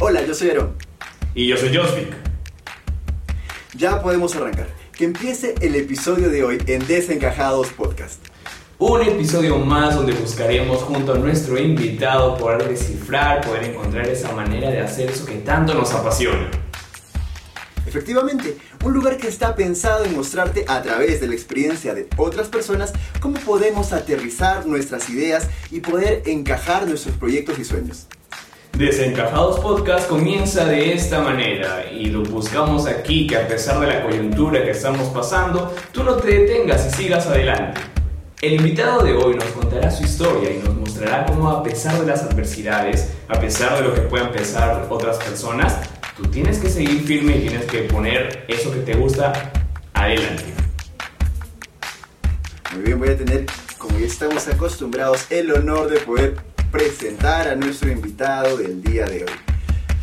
Hola, yo soy Aaron. Y yo soy Josvik. Ya podemos arrancar. Que empiece el episodio de hoy en Desencajados Podcast. Un episodio más donde buscaremos junto a nuestro invitado poder descifrar, poder encontrar esa manera de hacer eso que tanto nos apasiona. Efectivamente, un lugar que está pensado en mostrarte a través de la experiencia de otras personas cómo podemos aterrizar nuestras ideas y poder encajar nuestros proyectos y sueños. Desencajados Podcast comienza de esta manera y lo buscamos aquí que a pesar de la coyuntura que estamos pasando, tú no te detengas y sigas adelante. El invitado de hoy nos contará su historia y nos mostrará cómo a pesar de las adversidades, a pesar de lo que puedan pensar otras personas, tú tienes que seguir firme y tienes que poner eso que te gusta adelante. Muy bien, voy a tener, como ya estamos acostumbrados, el honor de poder presentar a nuestro invitado del día de hoy.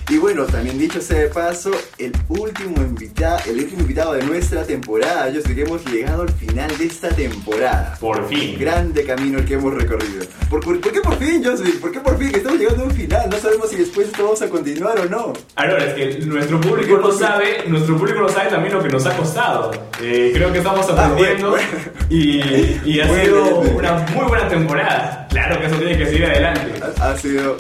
Y bueno, también dicho sea de paso, el último, invitado, el último invitado de nuestra temporada. Yo sé que hemos llegado al final de esta temporada. Por fin. Grande camino el que hemos recorrido. ¿Por, por, por qué por fin, Josie? ¿Por qué por fin? Estamos llegando a un final. No sabemos si después esto vamos a continuar o no. Ahora, es que nuestro público no sabe, nuestro público no sabe también lo que nos ha costado. Eh, creo que estamos aprendiendo Ah, bueno, bueno. y, y ha Bueno, sido una muy buena temporada. Claro que eso tiene que seguir adelante. Ha, ha sido,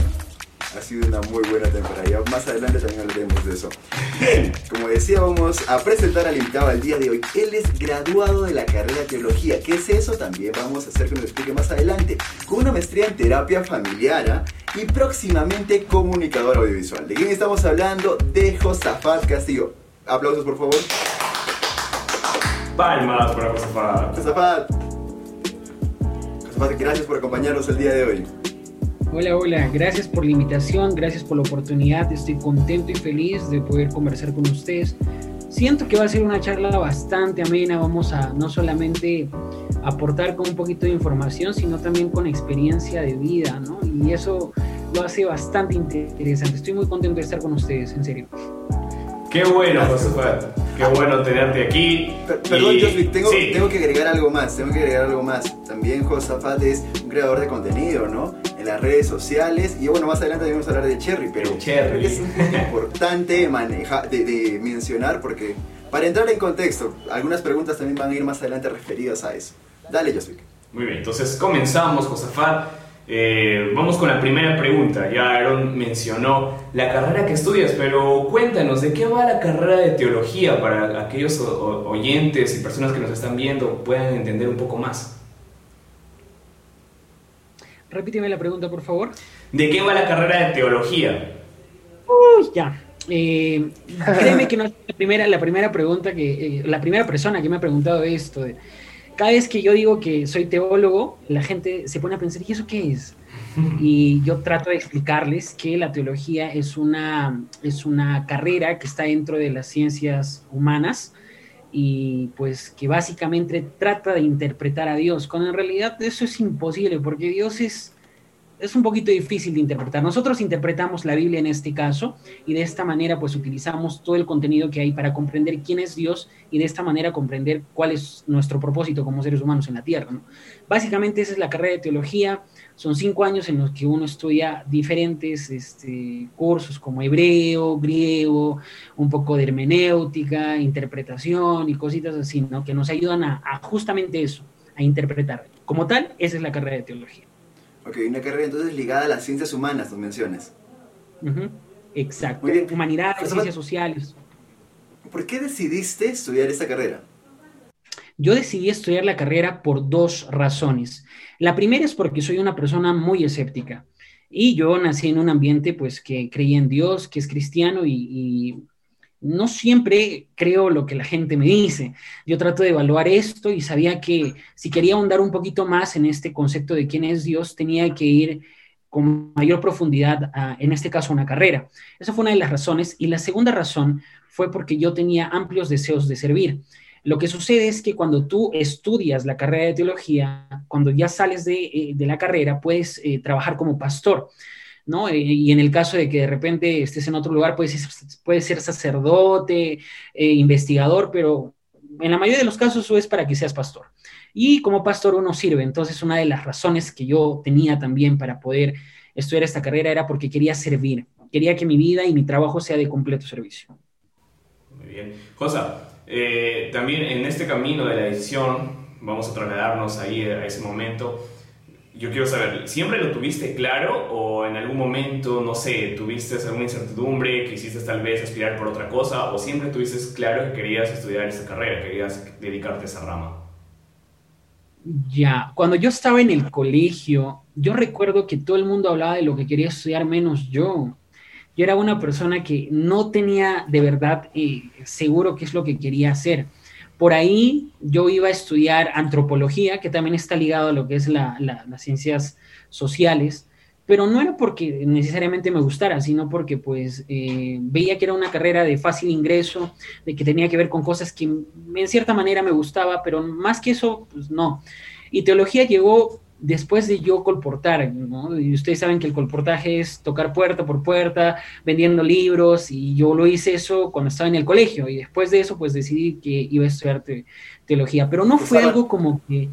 ha sido una muy buena temporada. Más adelante también hablaremos de eso. Bien, como decía, vamos a presentar al invitado del día de hoy. Él es graduado de la carrera de teología. ¿Qué es eso? También vamos a hacer que nos explique más adelante. Con una maestría en terapia familiar ¿ah? y próximamente comunicador audiovisual. ¿De quién estamos hablando? De Josafat Castillo. Aplausos, por favor. Palmas para Josafat. Josafat. Gracias por acompañarnos el día de hoy. Hola, hola, gracias por la invitación, gracias por la oportunidad, estoy contento y feliz de poder conversar con ustedes. Siento que va a ser una charla bastante amena, vamos a no solamente aportar con un poquito de información, sino también con experiencia de vida, ¿no? Y eso lo hace bastante interesante. Estoy muy contento de estar con ustedes, en serio. Qué bueno, Josafat. Qué bueno tenerte aquí. Per- Perdón, Y- tengo, sí. tengo que agregar algo más, tengo que agregar algo más. También Josafat es un creador de contenido, ¿no? En las redes sociales. Y bueno, más adelante vamos a hablar de Cherry, pero El Cherry. es importante maneja, de, de mencionar porque para entrar en contexto, algunas preguntas también van a ir más adelante referidas a eso. Dale, Josvik. Muy bien, entonces comenzamos, Josafat. Eh, vamos con la primera pregunta. Ya Aaron mencionó la carrera que estudias, pero cuéntanos, ¿de qué va la carrera de teología para aquellos oyentes y personas que nos están viendo puedan entender un poco más? Repíteme la pregunta, por favor. ¿De qué va la carrera de teología? Uy, ya. Eh, créeme que no es la primera, la primera pregunta que, eh, la primera persona que me ha preguntado esto. de- cada vez que yo digo que soy teólogo, la gente se pone a pensar, ¿y eso qué es? Y yo trato de explicarles que la teología es una, es una carrera que está dentro de las ciencias humanas y pues que básicamente trata de interpretar a Dios, cuando en realidad eso es imposible porque Dios es, es un poquito difícil de interpretar. Nosotros interpretamos la Biblia en este caso y de esta manera pues utilizamos todo el contenido que hay para comprender quién es Dios y de esta manera comprender cuál es nuestro propósito como seres humanos en la tierra. Básicamente esa es la carrera de teología. Son cinco años en los que uno estudia diferentes este, cursos como hebreo, griego, un poco de hermenéutica, interpretación y cositas así, ¿no? que nos ayudan a, a justamente eso, a interpretar. Como tal, esa es la carrera de teología. Ok, una carrera entonces ligada a las ciencias humanas, nos mencionas. Ujú, Exacto. Muy bien. Humanidades, ciencias sociales. ¿Por qué decidiste estudiar esta carrera? Yo decidí estudiar la carrera por dos razones. La primera es porque soy una persona muy escéptica y yo nací en un ambiente pues que creía en Dios, que es cristiano y, y no siempre creo lo que la gente me dice. Yo trato de evaluar esto y sabía que si quería ahondar un poquito más en este concepto de quién es Dios, tenía que ir con mayor profundidad en este caso, una carrera. Esa fue una de las razones. Y la segunda razón fue porque yo tenía amplios deseos de servir. Lo que sucede es que cuando tú estudias la carrera de teología, cuando ya sales de, eh, la carrera, puedes eh, trabajar como pastor. ¿No? Eh, y en el caso de que de repente estés en otro lugar, puedes, puedes ser sacerdote, eh, investigador, pero en la mayoría de los casos eso es para que seas pastor. Y como pastor uno sirve. Entonces, una de las razones que yo tenía también para poder estudiar esta carrera era porque quería servir. quería que mi vida y mi trabajo sea de completo servicio. Muy bien. Josa, eh, también en este camino de la decisión, vamos a trasladarnos ahí a ese momento. Yo quiero saber, ¿siempre lo tuviste claro o en algún momento, no sé, tuviste alguna incertidumbre, quisiste tal vez aspirar por otra cosa o siempre tuviste claro que querías estudiar esta carrera, querías dedicarte a esa rama? Ya, cuando yo estaba en el colegio, yo recuerdo que todo el mundo hablaba de lo que quería estudiar menos yo. Yo era una persona que no tenía de verdad eh, seguro qué es lo que quería hacer. Por ahí yo iba a estudiar antropología, que también está ligado a lo que es las ciencias sociales, pero no era porque necesariamente me gustara, sino porque pues eh, veía que era una carrera de fácil ingreso, de que tenía que ver con cosas que en cierta manera me gustaba, pero más que eso, pues no. Y teología llegó después de yo colportar, ¿no? Y ustedes saben que el colportaje es tocar puerta por puerta, vendiendo libros, y yo lo hice eso cuando estaba en el colegio, y después de eso, pues decidí que iba a estudiar teología, pero no fue algo como que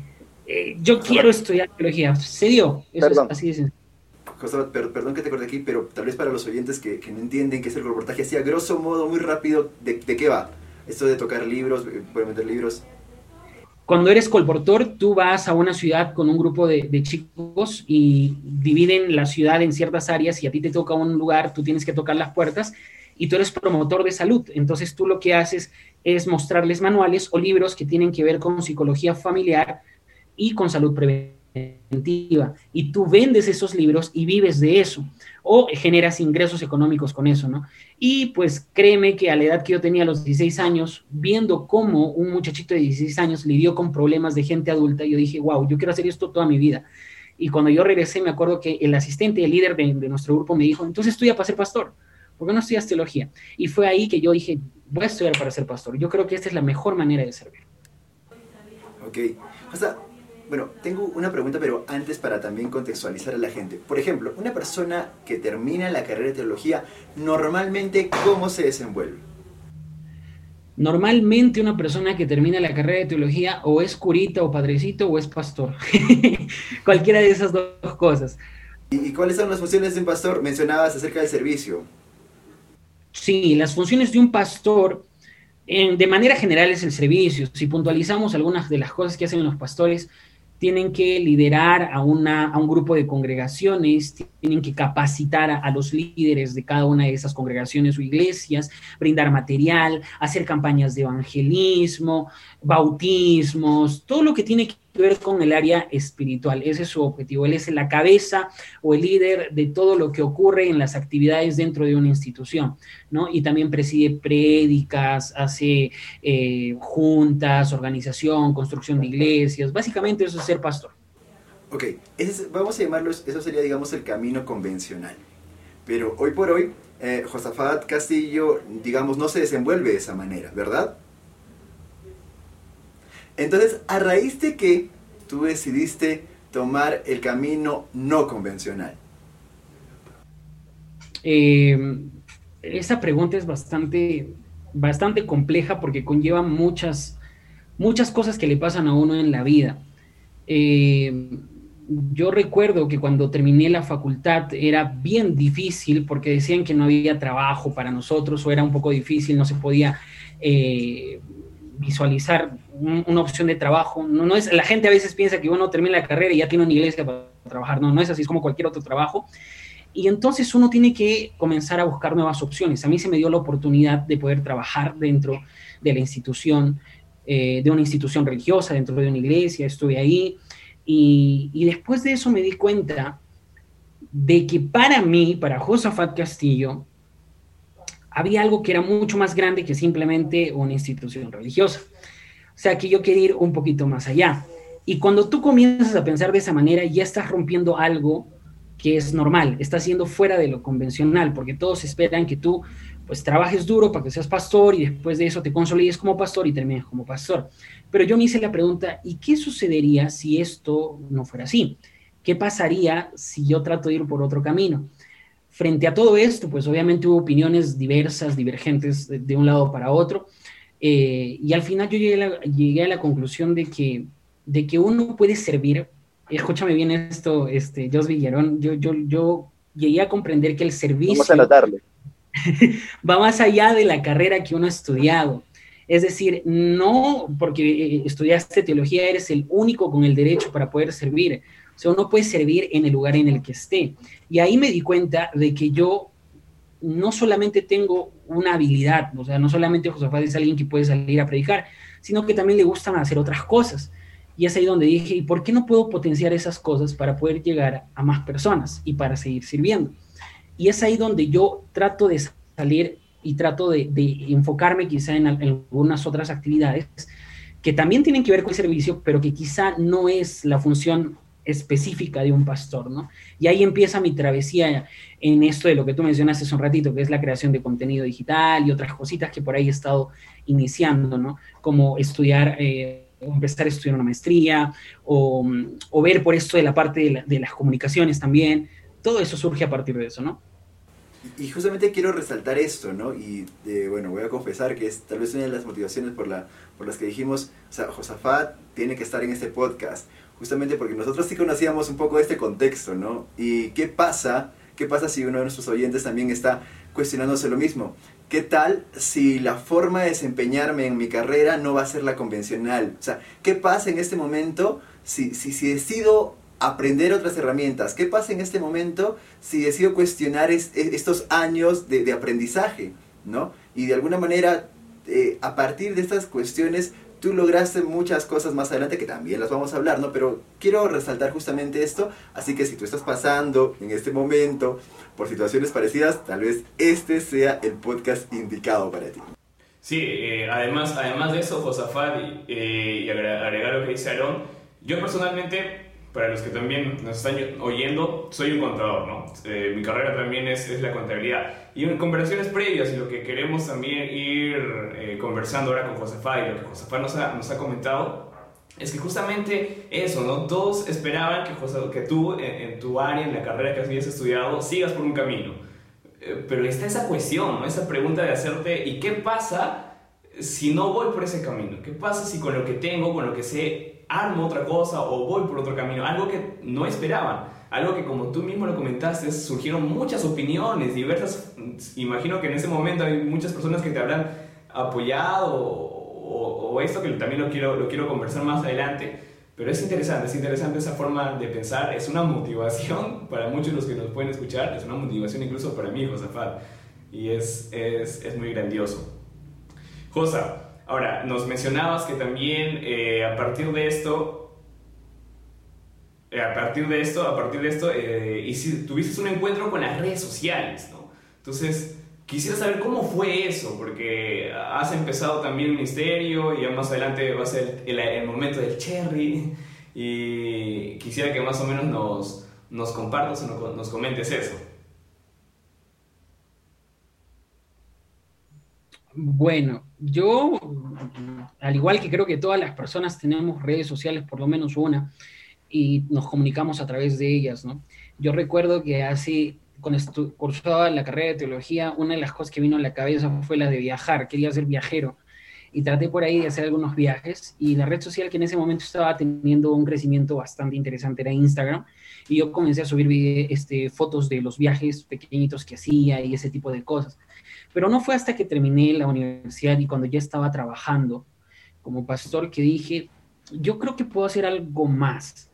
eh, yo quiero estudiar teología, se dio, eso es así de sencillo perdón que te corte aquí, pero tal vez para los oyentes que, no entienden qué es el reportaje, así a grosso modo, muy rápido, ¿de, qué va? Esto de tocar libros, eh, meter libros. Cuando eres colportor, tú vas a una ciudad con un grupo de, chicos y dividen la ciudad en ciertas áreas y a ti te toca un lugar, tú tienes que tocar las puertas y tú eres promotor de salud. Entonces tú lo que haces es mostrarles manuales o libros que tienen que ver con psicología familiar y con salud preventiva y tú vendes esos libros y vives de eso o generas ingresos económicos con eso, ¿no? Y pues créeme que a la edad que yo tenía, los 16 años, viendo cómo un muchachito de 16 años lidió con problemas de gente adulta, yo dije, wow, yo quiero hacer esto toda mi vida. Y cuando yo regresé, me acuerdo que el asistente, el líder de, nuestro grupo me dijo, entonces estudia para ser pastor, ¿por qué no estudias teología? Y fue ahí que yo dije, voy a estudiar para ser pastor. Yo creo que esta es la mejor manera de servir. Ok. O bueno, tengo una pregunta, pero antes para también contextualizar a la gente. Por ejemplo, una persona que termina la carrera de teología, normalmente, ¿cómo se desenvuelve? Normalmente una persona que termina la carrera de teología o es curita o padrecito o es pastor. Cualquiera de esas dos cosas. ¿Y cuáles son las funciones de un pastor? Mencionabas acerca del servicio. Sí, las funciones de un pastor de manera general es el servicio. Si puntualizamos algunas de las cosas que hacen los pastores, tienen que liderar a, una, a un grupo de congregaciones, tienen que capacitar a, los líderes de cada una de esas congregaciones o iglesias, brindar material, hacer campañas de evangelismo, bautismos, todo lo que tiene que ver con el área espiritual. Ese es su objetivo. Él es la cabeza o el líder de todo lo que ocurre en las actividades dentro de una institución, ¿no? Y también preside prédicas, hace eh, juntas, organización, construcción de iglesias. Básicamente eso es ser pastor. Ok, vamos a llamarlo, eso sería, digamos, el camino convencional. Pero hoy por hoy, eh, Josafat Castillo, digamos, no se desenvuelve de esa manera, ¿verdad? Entonces, a raíz de que tú decidiste tomar el camino no convencional. Eh, esa pregunta es bastante, bastante compleja porque conlleva muchas, muchas cosas que le pasan a uno en la vida. Eh, yo recuerdo que cuando terminé la facultad era bien difícil porque decían que no había trabajo para nosotros o era un poco difícil, no se podía eh, visualizar una opción de trabajo. No, no es, la gente a veces piensa que uno termina la carrera y ya tiene una iglesia para trabajar. No, no es así, es como cualquier otro trabajo. Y entonces uno tiene que comenzar a buscar nuevas opciones. A mí se me dio la oportunidad de poder trabajar dentro de la institución, eh, de una institución religiosa, dentro de una iglesia, estuve ahí. Y, y después de eso me di cuenta de que para mí, para Josafat Castillo, había algo que era mucho más grande que simplemente una institución religiosa. O sea, que yo quería ir un poquito más allá. Y cuando tú comienzas a pensar de esa manera, ya estás rompiendo algo que es normal, estás siendo fuera de lo convencional, porque todos esperan que tú pues trabajes duro para que seas pastor y después de eso te consolides como pastor y termines como pastor. Pero yo me hice la pregunta, ¿y qué sucedería si esto no fuera así? ¿Qué pasaría si yo trato de ir por otro camino? Frente a todo esto, pues obviamente hubo opiniones diversas, divergentes de, un lado para otro, eh, y al final yo llegué a, la, conclusión de que, de que uno puede servir, escúchame bien esto, este, Jos Villarón, yo, yo, yo llegué a comprender que el servicio... Vamos a anotarle. va más allá de la carrera que uno ha estudiado. Es decir, no porque eh, estudiaste teología eres el único con el derecho para poder servir. Sea, uno puede servir en el lugar en el que esté. Y ahí me di cuenta de que yo no solamente tengo una habilidad, o sea, no solamente Josafat es alguien que puede salir a predicar, sino que también le gustan hacer otras cosas. Y es ahí donde dije, ¿y por qué no puedo potenciar esas cosas para poder llegar a más personas y para seguir sirviendo? Y es ahí donde yo trato de salir y trato de, enfocarme quizá en, algunas otras actividades que también tienen que ver con el servicio, pero que quizá no es la función específica de un pastor, ¿no? Y ahí empieza mi travesía en esto de lo que tú mencionaste hace un ratito, que es la creación de contenido digital y otras cositas que por ahí he estado iniciando, ¿no? Como estudiar, eh, empezar a estudiar una maestría o, ver por esto de la parte de, las comunicaciones también. Todo eso surge a partir de eso, ¿no? Y justamente quiero resaltar esto, ¿no? Y eh, bueno, voy a confesar que es tal vez una de las motivaciones por, por las que dijimos, o sea, Josafat tiene que estar en este podcast, justamente porque nosotros sí conocíamos un poco este contexto, ¿no? Y qué pasa, qué pasa si uno de nuestros oyentes también está cuestionándose lo mismo. ¿Qué tal si la forma de desempeñarme en mi carrera no va a ser la convencional? O sea, ¿qué pasa en este momento si, si, si decido aprender otras herramientas. ¿Qué pasa en este momento si decido cuestionar e, estos años de, aprendizaje? ¿no? Y de alguna manera, eh, a partir de estas cuestiones, tú lograste muchas cosas más adelante que también las vamos a hablar, ¿no? Pero quiero resaltar justamente esto, así que si tú estás pasando en este momento por situaciones parecidas, tal vez este sea el podcast indicado para ti. Sí, eh, además, además de eso, Josafat, eh, y agregar lo que dice Aaron, yo personalmente para los que también nos están oyendo, soy un contador, ¿no? Eh, mi carrera también es, es, la contabilidad. Y en conversaciones previas, y lo que queremos también ir eh, conversando ahora con Josefá, y lo que Josefá nos ha, nos ha comentado, es que justamente eso, ¿no? Todos esperaban que, José, que tú, en, tu área, en la carrera que habías estudiado, sigas por un camino. Eh, pero está esa cuestión, ¿no? Esa pregunta de hacerte, ¿y qué pasa si no voy por ese camino? ¿Qué pasa si con lo que tengo, con lo que sé, armo otra cosa o voy por otro camino, algo que no esperaban, algo que como tú mismo lo comentaste, surgieron muchas opiniones diversas, imagino que en ese momento hay muchas personas que te habrán apoyado o, esto que también lo quiero, lo quiero conversar más adelante, pero es interesante, es interesante esa forma de pensar, es una motivación para muchos de los que nos pueden escuchar, es una motivación incluso para mí, Josafat, y es, es, es muy grandioso. Josa, Ahora, nos mencionabas que también eh, a partir de esto, eh, a partir de esto, a partir de esto, eh, tuviste un encuentro con las redes sociales, ¿no? Entonces, quisiera saber cómo fue eso, porque has empezado también el ministerio y ya más adelante va a ser el, momento del cherry y quisiera que más o menos nos, nos compartas o nos comentes eso. Bueno, yo, al igual que creo que todas las personas tenemos redes sociales, por lo menos una, y nos comunicamos a través de ellas, ¿no? Yo recuerdo que así, cuando cursaba la carrera de teología, una de las cosas que vino a la cabeza fue la de viajar, quería ser viajero, y traté por ahí de hacer algunos viajes, y la red social que en ese momento estaba teniendo un crecimiento bastante interesante era Instagram, y yo comencé a subir este, fotos de los viajes pequeñitos que hacía y ese tipo de cosas. Pero no fue hasta que terminé la universidad y cuando ya estaba trabajando como pastor que dije, yo creo que puedo hacer algo más.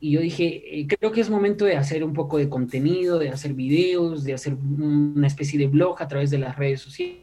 Y yo dije, eh, creo que es momento de hacer un poco de contenido, de hacer videos, de hacer una especie de blog a través de las redes sociales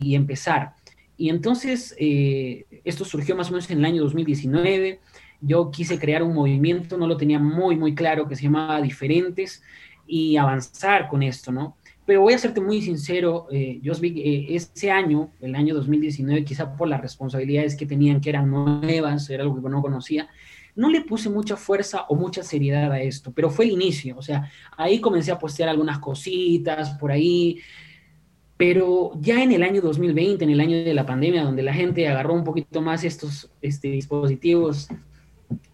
y empezar. Y entonces, eh, esto surgió más o menos en el año 2019. Yo quise crear un movimiento, no lo tenía muy, muy claro, que se llamaba Diferentes, y avanzar con esto, ¿no? Pero voy a serte muy sincero, eh, eh, ese año, el año 2019, quizá por las responsabilidades que tenían, que eran nuevas, era algo que no conocía, no le puse mucha fuerza o mucha seriedad a esto, pero fue el inicio, o sea, ahí comencé a postear algunas cositas por ahí, pero ya en el año 2020, en el año de la pandemia, donde la gente agarró un poquito más estos este, dispositivos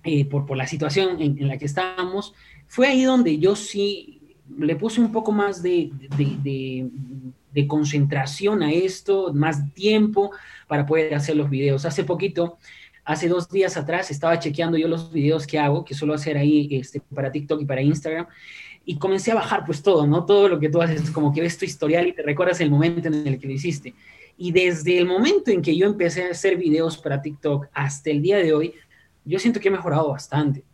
eh, por, por, la situación en, en la que estábamos, fue ahí donde yo sí le puse un poco más de, concentración a esto, más tiempo para poder hacer los videos. Hace poquito, hace dos días atrás, estaba chequeando yo los videos que hago, que suelo hacer ahí este, para TikTok y para Instagram, y comencé a bajar pues todo, ¿no? Todo lo que tú haces, como que ves tu historial y te recuerdas el momento en el que lo hiciste. Y desde el momento en que yo empecé a hacer videos para TikTok hasta el día de hoy, yo siento que he mejorado bastante.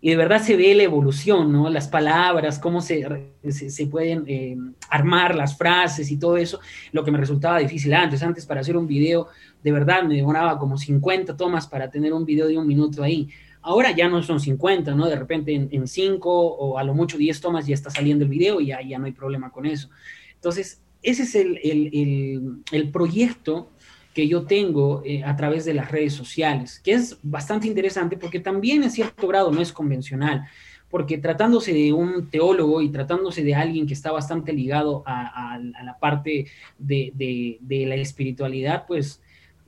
Y de verdad se ve la evolución, ¿no? Las palabras, cómo se, se, pueden eh, armar las frases y todo eso, lo que me resultaba difícil antes. Antes para hacer un video, de verdad me demoraba como 50 tomas para tener un video de un minuto ahí. Ahora ya no son 50, ¿no? De repente en 5 o a lo mucho 10 tomas ya está saliendo el video y ya, ya no hay problema con eso. Entonces, ese es el, el, el, proyecto que yo tengo eh, a través de las redes sociales, que es bastante interesante porque también en cierto grado no es convencional, porque tratándose de un teólogo y tratándose de alguien que está bastante ligado a, la parte de, la espiritualidad, pues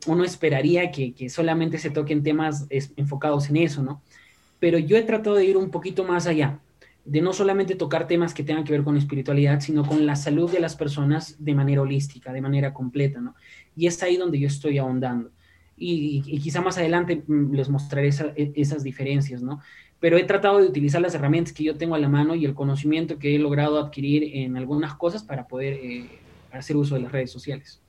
uno esperaría que, solamente se toquen temas enfocados en eso, ¿no? Pero yo he tratado de ir un poquito más allá, de no solamente tocar temas que tengan que ver con espiritualidad, sino con la salud de las personas de manera holística, de manera completa, ¿no? Y es ahí donde yo estoy ahondando. Y, quizá más adelante mm, les mostraré e, esas diferencias, ¿no? Pero he tratado de utilizar las herramientas que yo tengo a la mano y el conocimiento que he logrado adquirir en algunas cosas para poder eh, hacer uso de las redes sociales.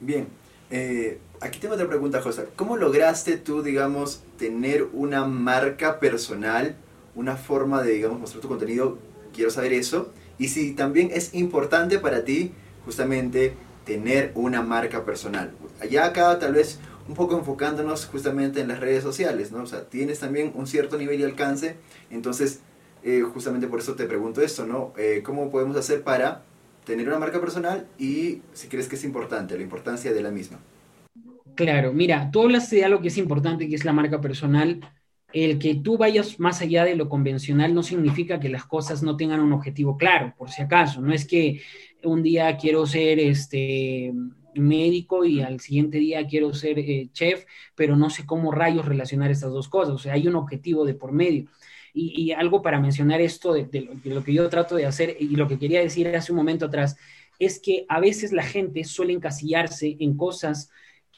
Bien, eh, aquí tengo otra pregunta, José. ¿Cómo lograste tú, digamos, tener una marca personal, una forma de, digamos, mostrar tu contenido? Quiero saber eso. Y si también es importante para ti, justamente, tener una marca personal. Allá acá tal vez un poco enfocándonos justamente en las redes sociales, ¿no? O sea, tienes también un cierto nivel y alcance, entonces, eh, justamente por eso te pregunto esto, ¿no? Eh, ¿Cómo podemos hacer para tener una marca personal y si crees que es importante, la importancia de la misma. Claro, mira, tú hablas de algo que es importante, que es la marca personal. El que tú vayas más allá de lo convencional no significa que las cosas no tengan un objetivo claro, por si acaso. No es que un día quiero ser este médico y al siguiente día quiero ser eh, chef, pero no sé cómo rayos relacionar estas dos cosas. O sea, hay un objetivo de por medio. Y, algo para mencionar esto de, lo, que yo trato de hacer y lo que quería decir hace un momento atrás, es que a veces la gente suele encasillarse en cosas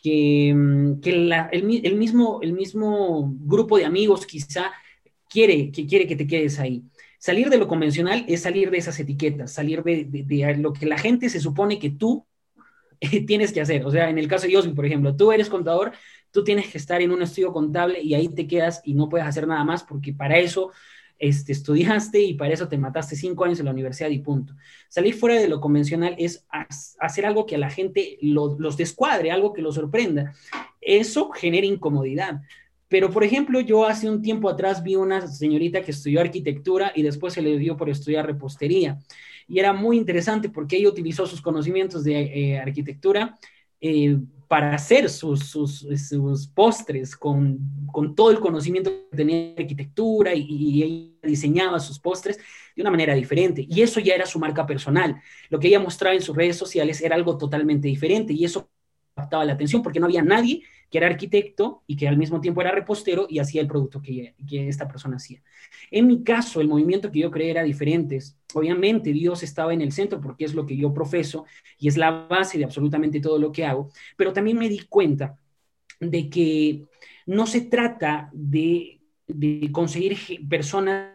que, mm, el, mismo, el mismo grupo de amigos quizá quiere que, quiere que te quedes ahí. Salir de lo convencional es salir de esas etiquetas, salir de, lo que la gente se supone que tú tienes que hacer. O sea, en el caso de Yosmi, por ejemplo, tú eres contador, tú tienes que estar en un estudio contable y ahí te quedas y no puedes hacer nada más porque para eso este, estudiaste y para eso te mataste cinco años en la universidad y punto. Salir fuera de lo convencional es hacer algo que a la gente los descuadre, algo que los sorprenda. Eso genera incomodidad. Pero, por ejemplo, yo hace un tiempo atrás vi una señorita que estudió arquitectura y después se le dio por estudiar repostería. Y era muy interesante porque ella utilizó sus conocimientos de eh, arquitectura eh, para hacer sus, sus, postres con, con, todo el conocimiento que tenía de arquitectura y, y, ella diseñaba sus postres de una manera diferente. Y eso ya era su marca personal. Lo que ella mostraba en sus redes sociales era algo totalmente diferente y eso captaba la atención porque no había nadie que era arquitecto y que al mismo tiempo era repostero y hacía el producto que, que esta persona hacía. En mi caso, el movimiento que yo creé era diferente. Obviamente Dios estaba en el centro porque es lo que yo profeso y es la base de absolutamente todo lo que hago, pero también me di cuenta de que no se trata de, conseguir personas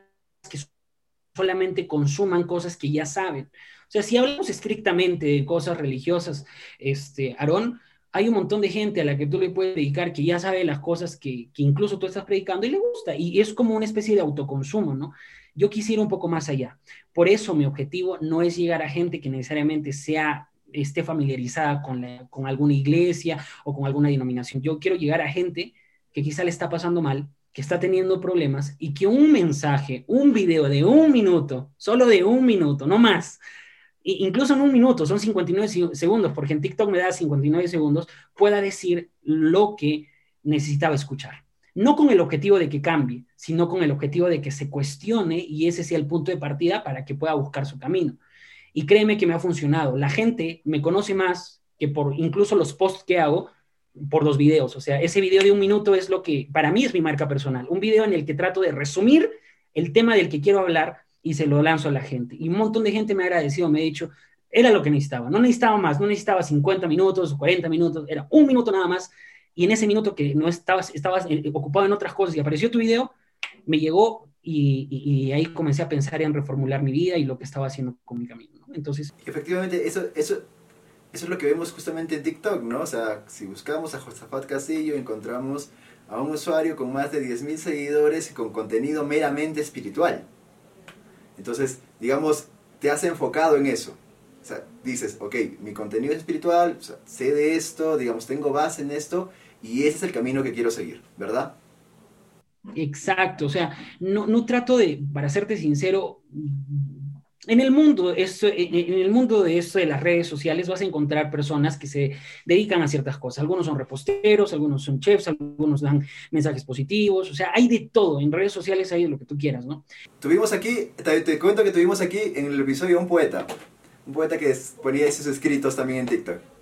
que solamente consuman cosas que ya saben. O sea, si hablamos estrictamente de cosas religiosas, este, Aarón, hay un montón de gente a la que tú le puedes dedicar que ya sabe las cosas que, incluso tú estás predicando y le gusta. Y es como una especie de autoconsumo, ¿no? Yo quisiera un poco más allá. Por eso mi objetivo no es llegar a gente que necesariamente sea esté familiarizada con, con alguna iglesia o con alguna denominación. Yo quiero llegar a gente que quizá le está pasando mal, que está teniendo problemas y que un mensaje, un video de un minuto, solo de un minuto, no más, incluso en un minuto, son 59 segundos, porque en TikTok me da 59 segundos, pueda decir lo que necesitaba escuchar. No con el objetivo de que cambie, sino con el objetivo de que se cuestione y ese sea el punto de partida para que pueda buscar su camino. Y créeme que me ha funcionado. La gente me conoce más que por incluso los posts que hago por los videos. O sea, ese video de un minuto es lo que para mí es mi marca personal. Un video en el que trato de resumir el tema del que quiero hablar y se lo lanzo a la gente. Y un montón de gente me ha agradecido, me ha dicho, era lo que necesitaba, no necesitaba más, no necesitaba 50 minutos o 40 minutos, era un minuto nada más. Y en ese minuto que no estabas, estabas eh, ocupado en otras cosas y apareció tu video, me llegó y, ahí comencé a pensar en reformular mi vida y lo que estaba haciendo con mi camino. Entonces... Efectivamente, eso, eso, eso es lo que vemos justamente en TikTok, ¿no? O sea, si buscamos a Josafat Castillo, encontramos a un usuario con más de 10.000 seguidores y con contenido meramente espiritual. Entonces, digamos, te has enfocado en eso. O sea, dices, ok, mi contenido es espiritual, sé de esto, digamos, tengo base en esto, y ese es el camino que quiero seguir, ¿verdad? Exacto, o sea, no, no trato de, para serte sincero, en el mundo, en el mundo de esto de las redes sociales vas a encontrar personas que se dedican a ciertas cosas. Algunos son reposteros, algunos son chefs, algunos dan mensajes positivos. O sea, hay de todo. En redes sociales hay de lo que tú quieras, ¿no? Tuvimos aquí, te, te cuento que tuvimos aquí en el episodio un poeta. Un poeta que ponía esos escritos también en TikTok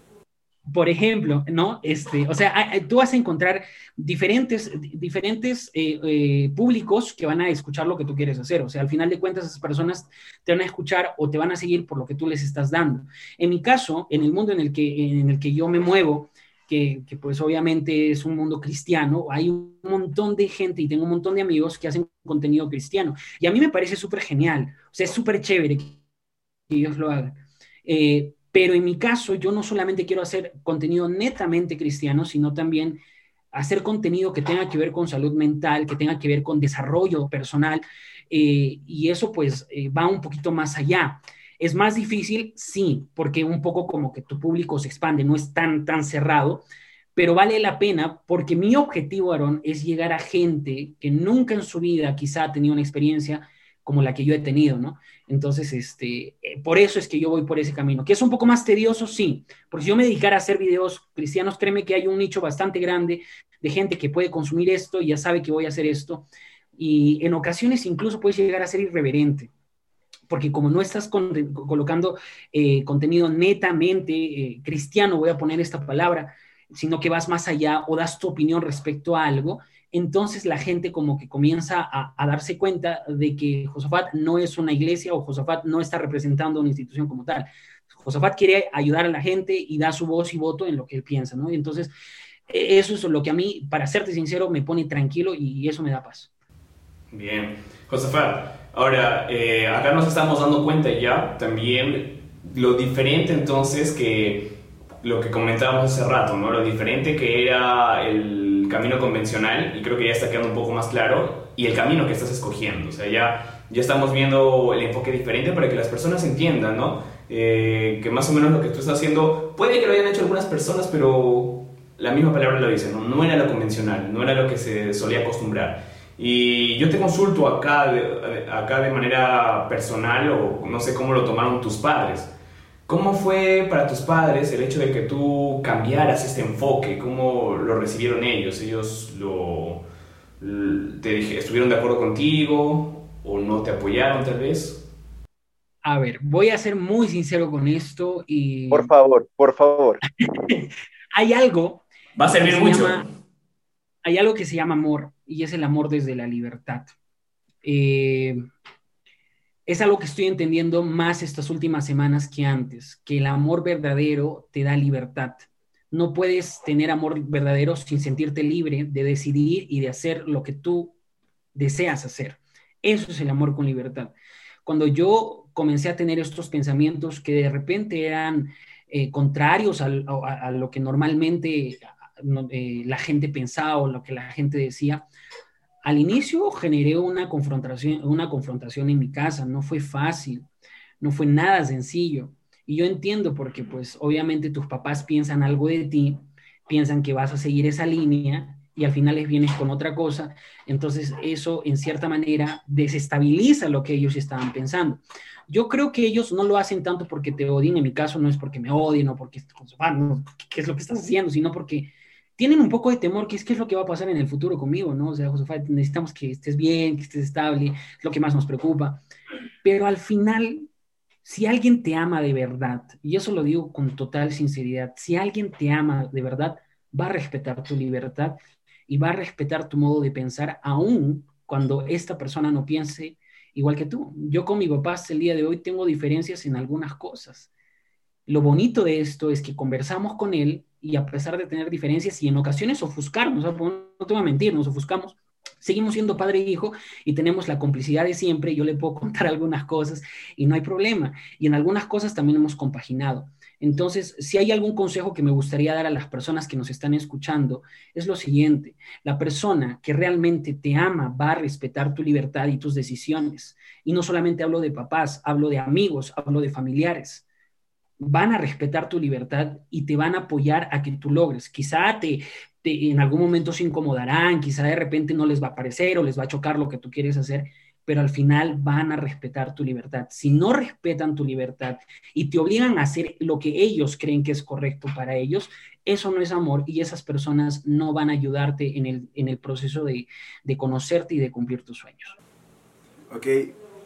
por ejemplo, ¿no? Este, o sea, tú vas a encontrar diferentes, diferentes eh, eh, públicos que van a escuchar lo que tú quieres hacer. O sea, al final de cuentas, esas personas te van a escuchar o te van a seguir por lo que tú les estás dando. En mi caso, en el mundo en el que, en el que yo me muevo, que, que, pues obviamente es un mundo cristiano, hay un montón de gente y tengo un montón de amigos que hacen contenido cristiano. Y a mí me parece súper genial, o sea, es súper chévere que ellos lo hagan. Eh, pero en mi caso, yo no solamente quiero hacer contenido netamente cristiano, sino también hacer contenido que tenga que ver con salud mental, que tenga que ver con desarrollo personal, eh, y eso pues eh, va un poquito más allá. ¿Es más difícil? Sí, porque un poco como que tu público se expande, no es tan, tan cerrado, pero vale la pena porque mi objetivo, Aaron, es llegar a gente que nunca en su vida quizá ha tenido una experiencia como la que yo he tenido, ¿no? Entonces, este, eh, por eso es que yo voy por ese camino, que es un poco más tedioso, sí, porque si yo me dedicara a hacer videos cristianos, créeme que hay un nicho bastante grande de gente que puede consumir esto y ya sabe que voy a hacer esto, y en ocasiones incluso puedes llegar a ser irreverente, porque como no estás colocando eh, contenido netamente eh, cristiano, voy a poner esta palabra, sino que vas más allá o das tu opinión respecto a algo, entonces la gente como que comienza a, darse cuenta de que Josafat no es una iglesia o Josafat no está representando una institución como tal. Josafat quiere ayudar a la gente y da su voz y voto en lo que él piensa, ¿no? Y entonces e, eso es lo que a mí, para serte sincero, me pone tranquilo y eso me da paz. Bien, Josafat, ahora eh, acá nos estamos dando cuenta ya también lo diferente entonces que lo que comentábamos hace rato, ¿no? Lo diferente que era el camino convencional, y creo que ya está quedando un poco más claro, y el camino que estás escogiendo. O sea, ya, ya estamos viendo el enfoque diferente para que las personas entiendan, ¿no? Eh, que más o menos lo que tú estás haciendo, puede que lo hayan hecho algunas personas, pero la misma palabra lo dice, ¿no? No era lo convencional, no era lo que se solía acostumbrar. Y yo te consulto acá de, acá de manera personal, o no sé cómo lo tomaron tus padres. ¿Cómo fue para tus padres el hecho de que tú cambiaras este enfoque? ¿Cómo lo recibieron ellos? ¿Ellos lo, te dije, estuvieron de acuerdo contigo o no te apoyaron tal vez? A ver, voy a ser muy sincero con esto y... Por favor, por favor. hay algo... Va a servir mucho. hay algo que se llama amor y es el amor desde la libertad. Eh, es algo que estoy entendiendo más estas últimas semanas que antes, que el amor verdadero te da libertad. No puedes tener amor verdadero sin sentirte libre de decidir y de hacer lo que tú deseas hacer. Eso es el amor con libertad. Cuando yo comencé a tener estos pensamientos que de repente eran eh, contrarios a, lo que normalmente eh, la gente pensaba o lo que la gente decía, al inicio generé una confrontación, una confrontación en mi casa, no fue fácil, no fue nada sencillo. Y yo entiendo porque pues obviamente tus papás piensan algo de ti, piensan que vas a seguir esa línea y al final les vienes con otra cosa. Entonces eso en cierta manera desestabiliza lo que ellos estaban pensando. Yo creo que ellos no lo hacen tanto porque te odien, en mi caso no es porque me odien o porque, ¿qué es lo que estás haciendo? Sino porque tienen un poco de temor, que es qué es lo que va a pasar en el futuro conmigo, ¿no? O sea, José, necesitamos que estés bien, que estés estable, es lo que más nos preocupa. Pero al final, si alguien te ama de verdad, y eso lo digo con total sinceridad, si alguien te ama de verdad, va a respetar tu libertad y va a respetar tu modo de pensar, aún cuando esta persona no piense igual que tú. Yo con mi papá hasta el día de hoy tengo diferencias en algunas cosas. Lo bonito de esto es que conversamos con él y a pesar de tener diferencias y en ocasiones ofuscarnos, no te voy a mentir, nos ofuscamos, seguimos siendo padre e hijo y tenemos la complicidad de siempre. Yo le puedo contar algunas cosas y no hay problema. Y en algunas cosas también hemos compaginado. Entonces, si hay algún consejo que me gustaría dar a las personas que nos están escuchando, es lo siguiente. La persona que realmente te ama va a respetar tu libertad y tus decisiones. Y no solamente hablo de papás, hablo de amigos, hablo de familiares van a respetar tu libertad y te van a apoyar a que tú logres. Quizá te, en algún momento se incomodarán, quizá de repente no les va a parecer o les va a chocar lo que tú quieres hacer, pero al final van a respetar tu libertad. Si no respetan tu libertad y te obligan a hacer lo que ellos creen que es correcto para ellos, eso no es amor y esas personas no van a ayudarte en el, en el proceso de, de, conocerte y de cumplir tus sueños. Ok,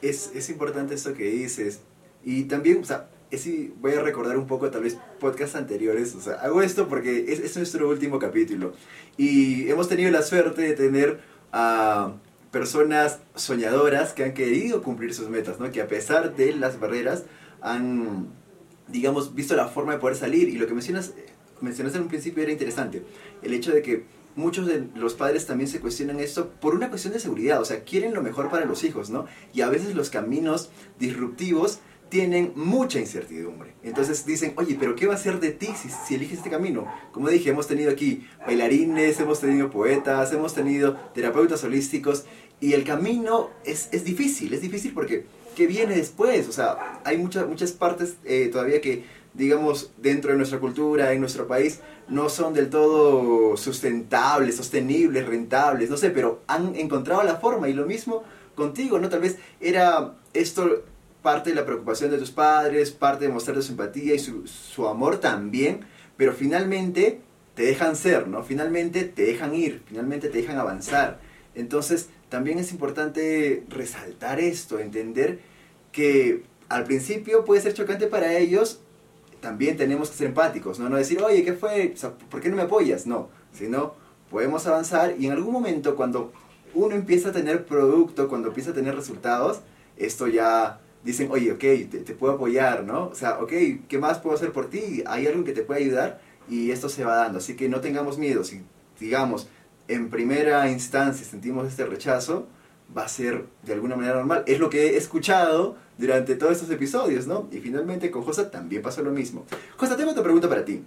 es, es importante eso que dices. Y también, o sea, sí, voy a recordar un poco tal vez podcasts anteriores. O sea, hago esto porque es, es nuestro último capítulo. Y hemos tenido la suerte de tener a personas soñadoras que han querido cumplir sus metas, ¿no? Que a pesar de las barreras han, digamos, visto la forma de poder salir. Y lo que mencionas, mencionaste en un principio era interesante. El hecho de que muchos de los padres también se cuestionan esto por una cuestión de seguridad, o sea, quieren lo mejor para los hijos, ¿no? Y a veces los caminos disruptivos tienen mucha incertidumbre. Entonces dicen, oye, pero ¿qué va a ser de ti si, si, eliges este camino? Como dije, hemos tenido aquí bailarines, hemos tenido poetas, hemos tenido terapeutas holísticos y el camino es, es difícil, es difícil porque ¿qué viene después? O sea, hay muchas, muchas partes eh, todavía que, digamos, dentro de nuestra cultura, en nuestro país, no son del todo sustentables, sostenibles, rentables, no sé, pero han encontrado la forma y lo mismo contigo, ¿no? Tal vez era esto parte de la preocupación de tus padres, parte de mostrar tu simpatía y su, su amor también, pero finalmente te dejan ser, ¿no? Finalmente te dejan ir, finalmente te dejan avanzar. Entonces, también es importante resaltar esto, entender que al principio puede ser chocante para ellos, también tenemos que ser empáticos, ¿no? No decir, oye, ¿qué fue? ¿Por qué no me apoyas? No, sino podemos avanzar y en algún momento cuando uno empieza a tener producto, cuando empieza a tener resultados, esto ya dicen, oye, ok, te, puedo apoyar, ¿no? O sea, ok, ¿qué más puedo hacer por ti? Hay algo que te puede ayudar y esto se va dando. Así que no tengamos miedo. Si, digamos, en primera instancia sentimos este rechazo, va a ser de alguna manera normal. Es lo que he escuchado durante todos estos episodios, ¿no? Y finalmente con Josa también pasó lo mismo. Josa, tengo otra pregunta para ti.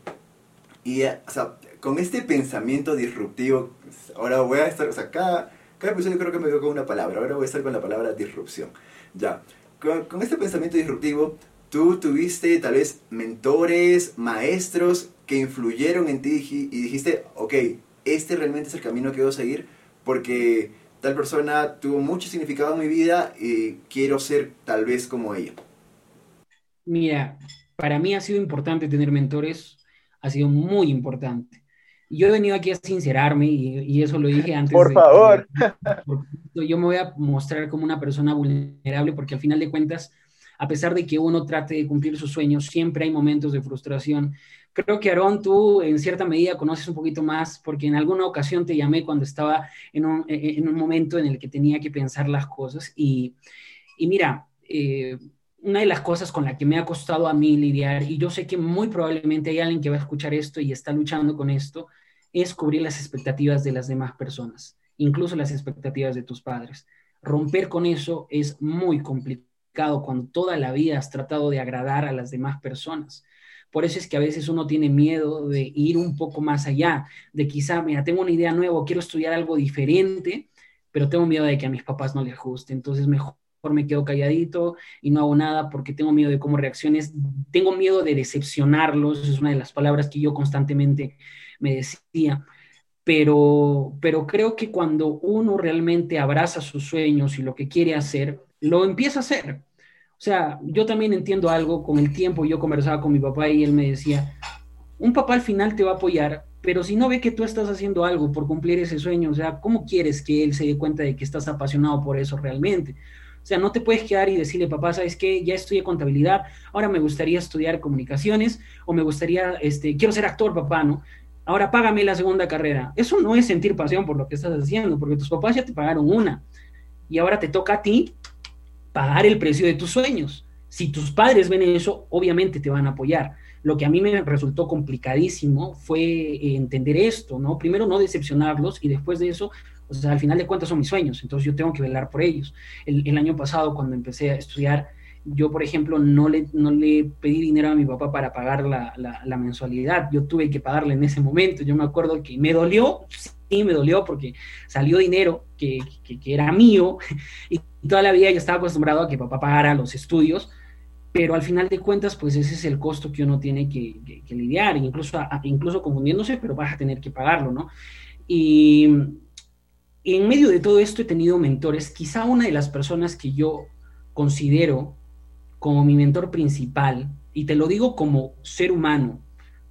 Y, eh, o sea, con este pensamiento disruptivo, ahora voy a estar, o sea, cada, cada episodio creo que me veo con una palabra, ahora voy a estar con la palabra disrupción. Ya, con, este pensamiento disruptivo, tú tuviste tal vez mentores, maestros que influyeron en ti y dijiste, ok, este realmente es el camino que debo seguir porque tal persona tuvo mucho significado en mi vida y quiero ser tal vez como ella. Mira, para mí ha sido importante tener mentores, ha sido muy importante. Yo he venido aquí a sincerarme y, eso lo dije antes. Por favor. yo me voy a mostrar como una persona vulnerable porque al final de cuentas, a pesar de que uno trate de cumplir sus sueños, siempre hay momentos de frustración. Creo que Aarón, tú en cierta medida conoces un poquito más porque en alguna ocasión te llamé cuando estaba en un, en un momento en el que tenía que pensar las cosas y, y mira, eh, una de las cosas con la que me ha costado a mí lidiar, y yo sé que muy probablemente hay alguien que va a escuchar esto y está luchando con esto, es cubrir las expectativas de las demás personas, incluso las expectativas de tus padres. Romper con eso es muy complicado cuando toda la vida has tratado de agradar a las demás personas. Por eso es que a veces uno tiene miedo de ir un poco más allá, de quizá, mira, tengo una idea nueva, quiero estudiar algo diferente, pero tengo miedo de que a mis papás no les guste, entonces mejor me quedo calladito y no hago nada porque tengo miedo de cómo reacciones, tengo miedo de decepcionarlos, es una de las palabras que yo constantemente me decía, pero, pero creo que cuando uno realmente abraza sus sueños y lo que quiere hacer, lo empieza a hacer. O sea, yo también entiendo algo, con el tiempo yo conversaba con mi papá y él me decía, un papá al final te va a apoyar, pero si no ve que tú estás haciendo algo por cumplir ese sueño, o sea, ¿cómo quieres que él se dé cuenta de que estás apasionado por eso realmente? O sea, no te puedes quedar y decirle, papá, ¿sabes qué? Ya estudié contabilidad, ahora me gustaría estudiar comunicaciones o me gustaría, este, quiero ser actor, papá, ¿no? Ahora págame la segunda carrera. Eso no es sentir pasión por lo que estás haciendo, porque tus papás ya te pagaron una y ahora te toca a ti pagar el precio de tus sueños. Si tus padres ven eso, obviamente te van a apoyar. Lo que a mí me resultó complicadísimo fue entender esto, ¿no? Primero no decepcionarlos y después de eso O sea, al final de cuentas son mis sueños, entonces yo tengo que velar por ellos. El, año pasado, cuando empecé a estudiar, yo, por ejemplo, no le, no le pedí dinero a mi papá para pagar la, la, mensualidad, yo tuve que pagarle en ese momento. Yo me acuerdo que me dolió, sí, me dolió porque salió dinero que, que, que era mío y toda la vida yo estaba acostumbrado a que papá pagara los estudios, pero al final de cuentas, pues ese es el costo que uno tiene que, lidiar, incluso, incluso confundiéndose, pero vas a tener que pagarlo, ¿no? Y en medio de todo esto he tenido mentores, quizá una de las personas que yo considero como mi mentor principal, y te lo digo como ser humano,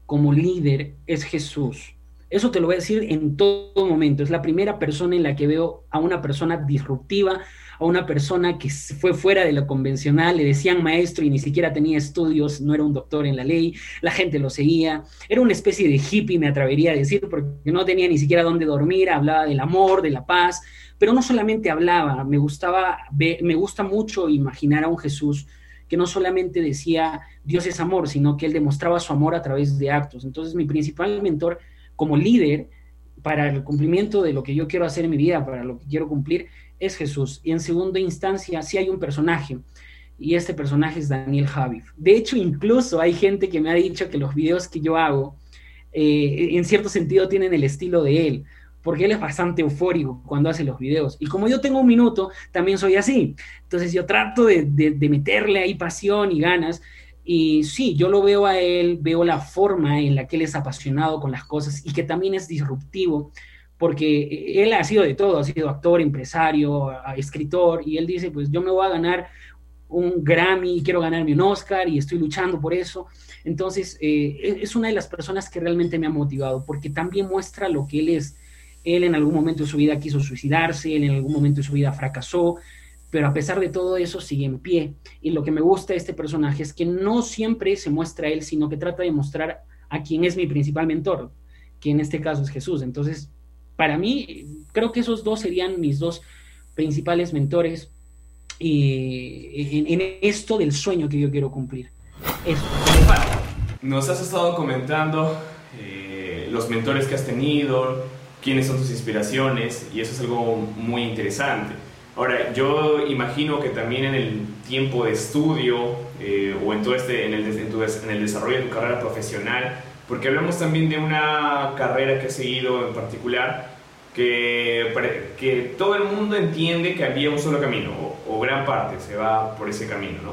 como líder, es Jesús. Eso te lo voy a decir en todo momento. Es la primera persona en la que veo a una persona disruptiva, a una persona que fue fuera de lo convencional, le decían maestro y ni siquiera tenía estudios, no era un doctor en la ley, la gente lo seguía, era una especie de hippie, me atrevería a decir, porque no tenía ni siquiera dónde dormir, hablaba del amor, de la paz, pero no solamente hablaba, me gustaba, me gusta mucho imaginar a un Jesús que no solamente decía Dios es amor, sino que él demostraba su amor a través de actos. Entonces mi principal mentor como líder para el cumplimiento de lo que yo quiero hacer en mi vida, para lo que quiero cumplir, es Jesús. Y en segunda instancia, sí hay un personaje, y este personaje es Daniel Javif. De hecho, incluso hay gente que me ha dicho que los videos que yo hago, eh, en cierto sentido, tienen el estilo de él, porque él es bastante eufórico cuando hace los videos. Y como yo tengo un minuto, también soy así. Entonces yo trato de, de meterle ahí pasión y ganas. Y sí, yo lo veo a él, veo la forma en la que él es apasionado con las cosas y que también es disruptivo porque él ha sido de todo, ha sido actor, empresario, escritor, y él dice, pues yo me voy a ganar un Grammy, quiero ganarme un Oscar y estoy luchando por eso. Entonces, eh, es una de las personas que realmente me ha motivado, porque también muestra lo que él es. Él en algún momento de su vida quiso suicidarse, él en algún momento de su vida fracasó, pero a pesar de todo eso sigue en pie. Y lo que me gusta de este personaje es que no siempre se muestra él, sino que trata de mostrar a quien es mi principal mentor, que en este caso es Jesús. Entonces, para mí, creo que esos dos serían mis dos principales mentores y en, esto del sueño que yo quiero cumplir. Eso. Nos has estado comentando eh, los mentores que has tenido, quiénes son tus inspiraciones, y eso es algo muy interesante. Ahora, yo imagino que también en el tiempo de estudio eh, o en todo este, en el, en el desarrollo de tu carrera profesional, porque hablamos también de una carrera que he seguido en particular, que, que todo el mundo entiende que había un solo camino, o, gran parte se va por ese camino, ¿no?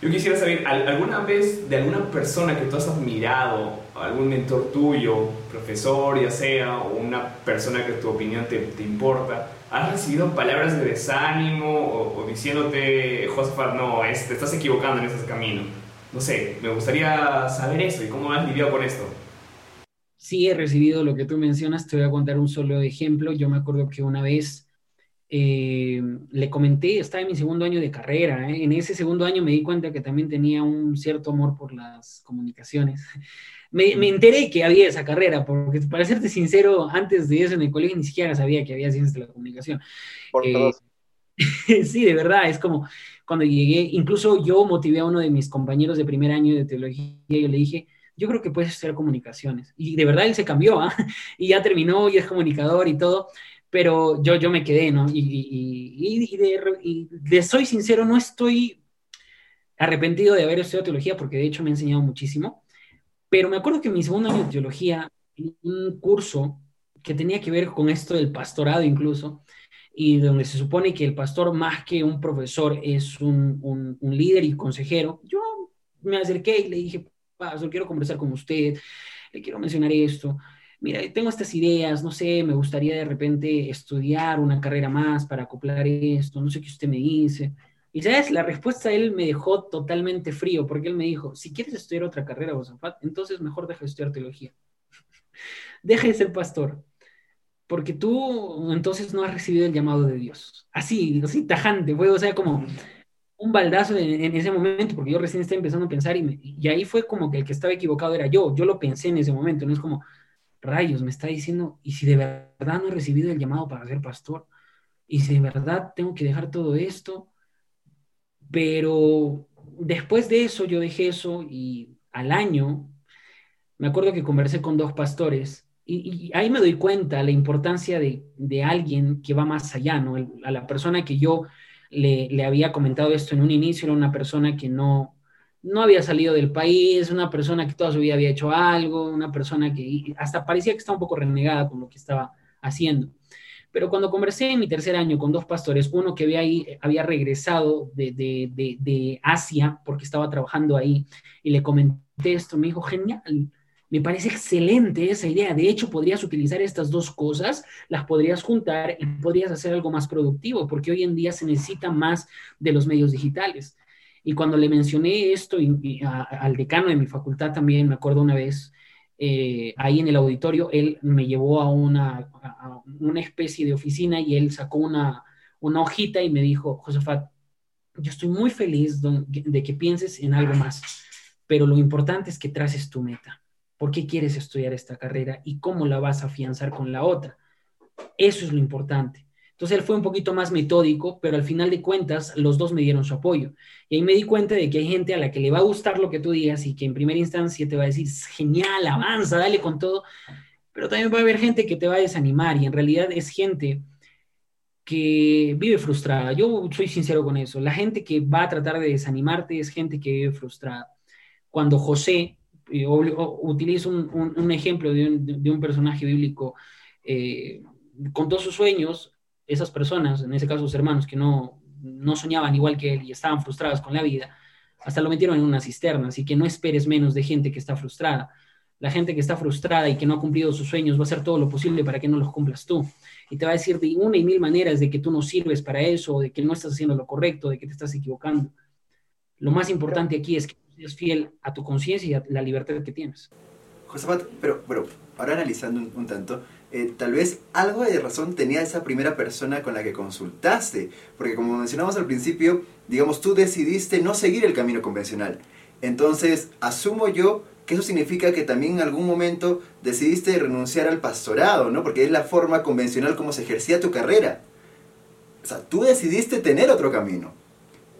Yo quisiera saber, ¿alguna vez de alguna persona que tú has admirado, algún mentor tuyo, profesor ya sea, o una persona que tu opinión te, te importa, has recibido palabras de desánimo o, diciéndote, Josafat, no, te estás equivocando en ese camino? No sé, me gustaría saber eso y cómo has lidiado con esto. Sí he recibido lo que tú mencionas, te voy a contar un solo ejemplo. Yo me acuerdo que una vez eh, le comenté, estaba en mi segundo año de carrera, ¿eh? en ese segundo año me di cuenta que también tenía un cierto amor por las comunicaciones. Me, enteré que había esa carrera, porque para serte sincero, antes de eso en el colegio ni siquiera sabía que había ciencias de la comunicación. Por eh, sí, de verdad, es como cuando llegué, incluso yo motivé a uno de mis compañeros de primer año de teología, y yo le dije, yo creo que puedes hacer comunicaciones. Y de verdad él se cambió, ¿ah? y ya terminó y es comunicador y todo, pero yo, yo me quedé, ¿no? Y, y, y de, soy sincero, no estoy arrepentido de haber estudiado teología, porque de hecho me ha enseñado muchísimo, pero me acuerdo que en mi segundo año de teología, un curso que tenía que ver con esto del pastorado incluso, y donde se supone que el pastor más que un profesor es un, un, líder y consejero, yo me acerqué y le dije, pastor, quiero conversar con usted, le quiero mencionar esto. Mira, tengo estas ideas, no sé, me gustaría de repente estudiar una carrera más para acoplar esto, no sé qué usted me dice. Y sabes, la respuesta de él me dejó totalmente frío, porque él me dijo, si quieres estudiar otra carrera, entonces mejor deja de estudiar teología. deja de ser pastor porque tú entonces no has recibido el llamado de Dios. Así, así tajante, fue, o sea, como un baldazo en, ese momento, porque yo recién estaba empezando a pensar y, y, ahí fue como que el que estaba equivocado era yo, yo lo pensé en ese momento, no es como, rayos, me está diciendo, y si de verdad no he recibido el llamado para ser pastor, y si de verdad tengo que dejar todo esto, pero después de eso yo dejé eso y al año, me acuerdo que conversé con dos pastores, y, ahí me doy cuenta la importancia de, de, alguien que va más allá, ¿no? a la persona que yo le, le, había comentado esto en un inicio, era una persona que no, no había salido del país, una persona que toda su vida había hecho algo, una persona que hasta parecía que estaba un poco renegada con lo que estaba haciendo. Pero cuando conversé en mi tercer año con dos pastores, uno que había, ahí, había regresado de, de, de, de Asia porque estaba trabajando ahí, y le comenté esto, me dijo, genial, me parece excelente esa idea. De hecho, podrías utilizar estas dos cosas, las podrías juntar y podrías hacer algo más productivo, porque hoy en día se necesita más de los medios digitales. Y cuando le mencioné esto al decano de mi facultad también, me acuerdo una vez, eh, ahí en el auditorio, él me llevó a una, una especie de oficina y él sacó una, una hojita y me dijo, Josefat, yo estoy muy feliz de que pienses en algo más, pero lo importante es que traces tu meta por qué quieres estudiar esta carrera y cómo la vas a afianzar con la otra. Eso es lo importante. Entonces él fue un poquito más metódico, pero al final de cuentas los dos me dieron su apoyo. Y ahí me di cuenta de que hay gente a la que le va a gustar lo que tú digas y que en primera instancia te va a decir, genial, avanza, dale con todo. Pero también va a haber gente que te va a desanimar y en realidad es gente que vive frustrada. Yo soy sincero con eso. La gente que va a tratar de desanimarte es gente que vive frustrada. Cuando José utilizo un, ejemplo de un, personaje bíblico, eh, contó sus sueños, esas personas, en ese caso sus hermanos, que no, no soñaban igual que él y estaban frustradas con la vida, hasta lo metieron en una cisterna, así que no esperes menos de gente que está frustrada. La gente que está frustrada y que no ha cumplido sus sueños va a hacer todo lo posible para que no los cumplas tú. Y te va a decir de una y mil maneras de que tú no sirves para eso, de que no estás haciendo lo correcto, de que te estás equivocando. Lo más importante aquí es que es fiel a tu conciencia y a la libertad que tienes. Josafat, pero, pero ahora analizando un, tanto, eh, tal vez algo de razón tenía esa primera persona con la que consultaste, porque como mencionamos al principio, digamos, tú decidiste no seguir el camino convencional. Entonces, asumo yo que eso significa que también en algún momento decidiste renunciar al pastorado, ¿no? Porque es la forma convencional como se ejercía tu carrera. O sea, tú decidiste tener otro camino.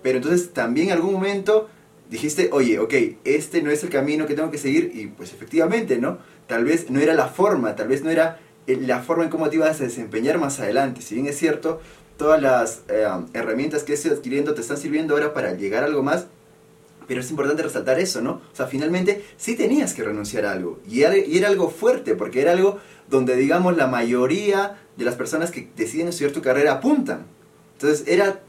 Pero entonces también en algún momento dijiste, oye, ok, este no es el camino que tengo que seguir y pues efectivamente, ¿no? Tal vez no era la forma, tal vez no era la forma en cómo te ibas a desempeñar más adelante. Si bien es cierto, todas las eh, herramientas que estás adquiriendo te están sirviendo ahora para llegar a algo más, pero es importante resaltar eso, ¿no? O sea, finalmente sí tenías que renunciar a algo. Y era, y era algo fuerte, porque era algo donde, digamos, la mayoría de las personas que deciden estudiar tu carrera apuntan. Entonces era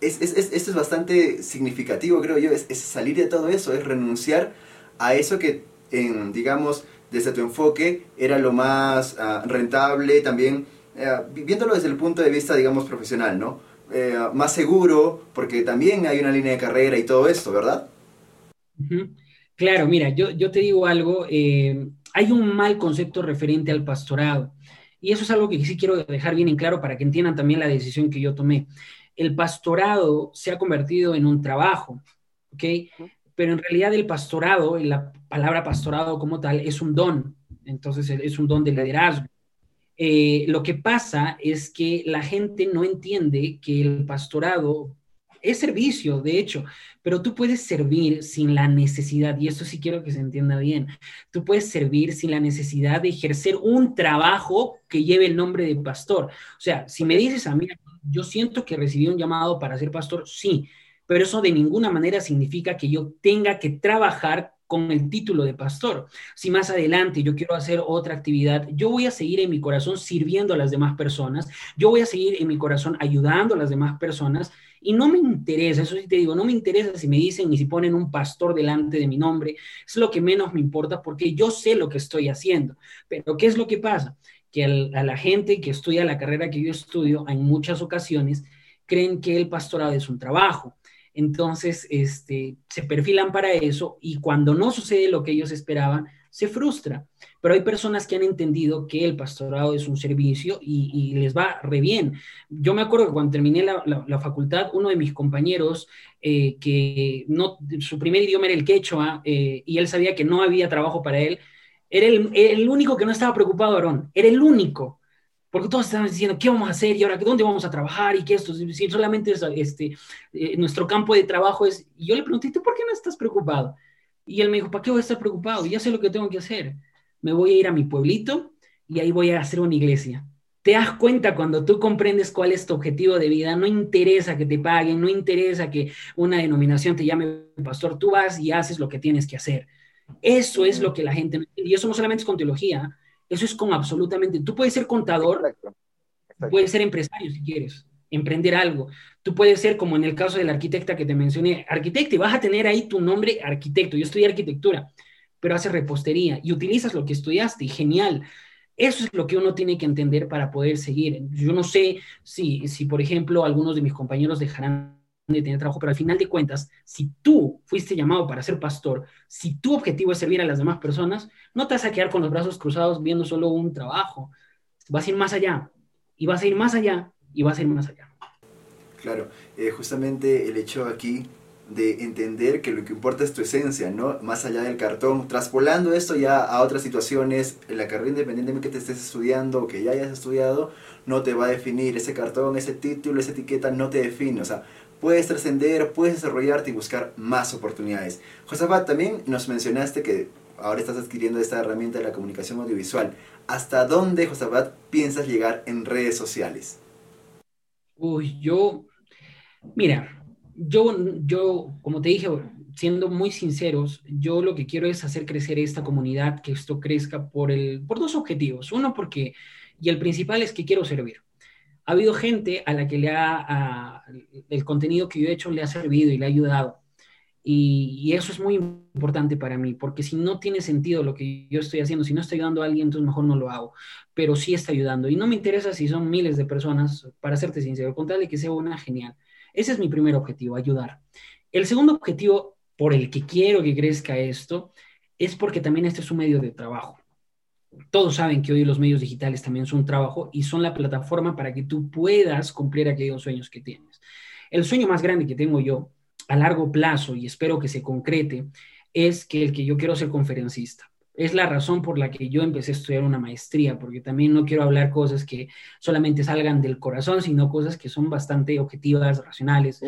es, es, esto es bastante significativo, creo yo, es, salir de todo eso, es renunciar a eso que, digamos, desde tu enfoque era lo más ah, rentable, también eh, viéndolo desde el punto de vista, digamos, profesional, ¿no? Eh, más seguro, porque también hay una línea de carrera y todo esto, ¿verdad? Claro, mira, yo, yo te digo algo, eh, hay un mal concepto referente al pastorado. Y eso es algo que sí quiero dejar bien en claro para que entiendan también la decisión que yo tomé el pastorado se ha convertido en un trabajo, ¿ok? Pero en realidad el pastorado, la palabra pastorado como tal, es un don, entonces es un don de liderazgo. Eh, lo que pasa es que la gente no entiende que el pastorado es servicio, de hecho, pero tú puedes servir sin la necesidad, y esto sí quiero que se entienda bien, tú puedes servir sin la necesidad de ejercer un trabajo que lleve el nombre de pastor. O sea, si me dices a mí, yo siento que recibí un llamado para ser pastor, sí, pero eso de ninguna manera significa que yo tenga que trabajar con el título de pastor. Si más adelante yo quiero hacer otra actividad, yo voy a seguir en mi corazón sirviendo a las demás personas, yo voy a seguir en mi corazón ayudando a las demás personas y no me interesa, eso sí te digo, no me interesa si me dicen ni si ponen un pastor delante de mi nombre, es lo que menos me importa porque yo sé lo que estoy haciendo. Pero ¿qué es lo que pasa? que a la gente que estudia la carrera que yo estudio, en muchas ocasiones creen que el pastorado es un trabajo. Entonces, este, se perfilan para eso y cuando no sucede lo que ellos esperaban, se frustra. Pero hay personas que han entendido que el pastorado es un servicio y, les va re bien. Yo me acuerdo que cuando terminé la, facultad, uno de mis compañeros, eh, que no, su primer idioma era el quechua eh, y él sabía que no había trabajo para él, era el, único que no estaba preocupado, Aarón. Era el único. Porque todos estaban diciendo, ¿qué vamos a hacer? ¿Y ahora dónde vamos a trabajar? ¿Y qué esto? Si solamente este, eh, nuestro campo de trabajo es... Y yo le pregunté, ¿tú por qué no estás preocupado? Y él me dijo, ¿para qué voy a estar preocupado? Ya sé lo que tengo que hacer. Me voy a ir a mi pueblito, y ahí voy a hacer una iglesia. Te das cuenta cuando tú comprendes cuál es tu objetivo de vida, no interesa que te paguen, no interesa que una denominación te llame pastor, tú vas y haces lo que tienes que hacer. Eso es lo que la gente no entiende. Y eso no solamente es con teología, eso es con absolutamente. Tú puedes ser contador, puedes ser empresario si quieres, emprender algo. Tú puedes ser, como en el caso de la arquitecta que te mencioné, arquitecto y vas a tener ahí tu nombre arquitecto. Yo estudié arquitectura, pero hace repostería y utilizas lo que estudiaste, genial. Eso es lo que uno tiene que entender para poder seguir. Yo no sé si, si por ejemplo, algunos de mis compañeros dejarán de tener trabajo, pero al final de cuentas, si tú fuiste llamado para ser pastor, si tu objetivo es servir a las demás personas, no te vas a quedar con los brazos cruzados viendo solo un trabajo. Vas a ir más allá, y vas a ir más allá, y vas a ir más allá. Claro, eh, justamente el hecho aquí de entender que lo que importa es tu esencia, ¿no? Más allá del cartón, traspolando esto ya a otras situaciones, en la carrera independientemente que te estés estudiando o que ya hayas estudiado, no te va a definir ese cartón, ese título, esa etiqueta no te define, o sea, puedes trascender, puedes desarrollarte y buscar más oportunidades. Josafat, también nos mencionaste que ahora estás adquiriendo esta herramienta de la comunicación audiovisual. ¿Hasta dónde, Josafat, piensas llegar en redes sociales? Uy, yo, mira, yo, yo, como te dije, siendo muy sinceros, yo lo que quiero es hacer crecer esta comunidad, que esto crezca por, el, por dos objetivos. Uno, porque, y el principal es que quiero servir ha habido gente a la que le ha, el contenido que yo he hecho le ha servido y le ha ayudado. Y, eso es muy importante para mí, porque si no tiene sentido lo que yo estoy haciendo, si no estoy ayudando a alguien, entonces mejor no lo hago, pero sí está ayudando. Y no me interesa si son miles de personas, para serte sincero, con tal de que sea una genial. Ese es mi primer objetivo, ayudar. El segundo objetivo por el que quiero que crezca esto es porque también este es un medio de trabajo todos saben que hoy los medios digitales también son un trabajo y son la plataforma para que tú puedas cumplir aquellos sueños que tienes. El sueño más grande que tengo yo a largo plazo y espero que se concrete es que el que yo quiero ser conferencista. Es la razón por la que yo empecé a estudiar una maestría, porque también no quiero hablar cosas que solamente salgan del corazón, sino cosas que son bastante objetivas, racionales.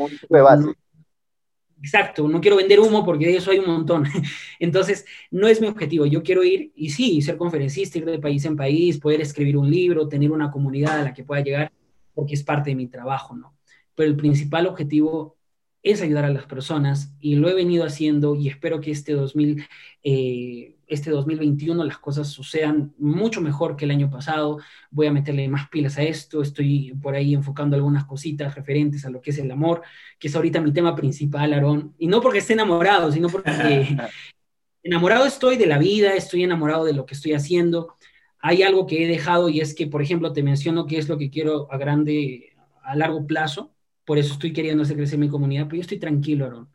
Exacto, no quiero vender humo porque de eso hay un montón. Entonces, no es mi objetivo. Yo quiero ir y sí, ser conferencista, ir de país en país, poder escribir un libro, tener una comunidad a la que pueda llegar, porque es parte de mi trabajo, ¿no? Pero el principal objetivo es ayudar a las personas y lo he venido haciendo y espero que este 2000, eh, este 2021 las cosas sucedan mucho mejor que el año pasado. Voy a meterle más pilas a esto. Estoy por ahí enfocando algunas cositas referentes a lo que es el amor, que es ahorita mi tema principal, Aarón. Y no porque esté enamorado, sino porque enamorado estoy de la vida, estoy enamorado de lo que estoy haciendo. Hay algo que he dejado y es que, por ejemplo, te menciono qué es lo que quiero a grande, a largo plazo. Por eso estoy queriendo hacer crecer mi comunidad, pero yo estoy tranquilo, Aarón.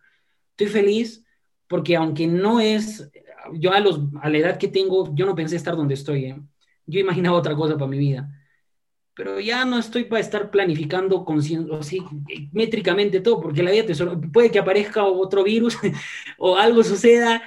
Estoy feliz porque aunque no es yo a, los, a la edad que tengo, yo no pensé estar donde estoy. ¿eh? Yo imaginaba otra cosa para mi vida. Pero ya no estoy para estar planificando así, métricamente todo, porque la vida puede que aparezca otro virus o algo suceda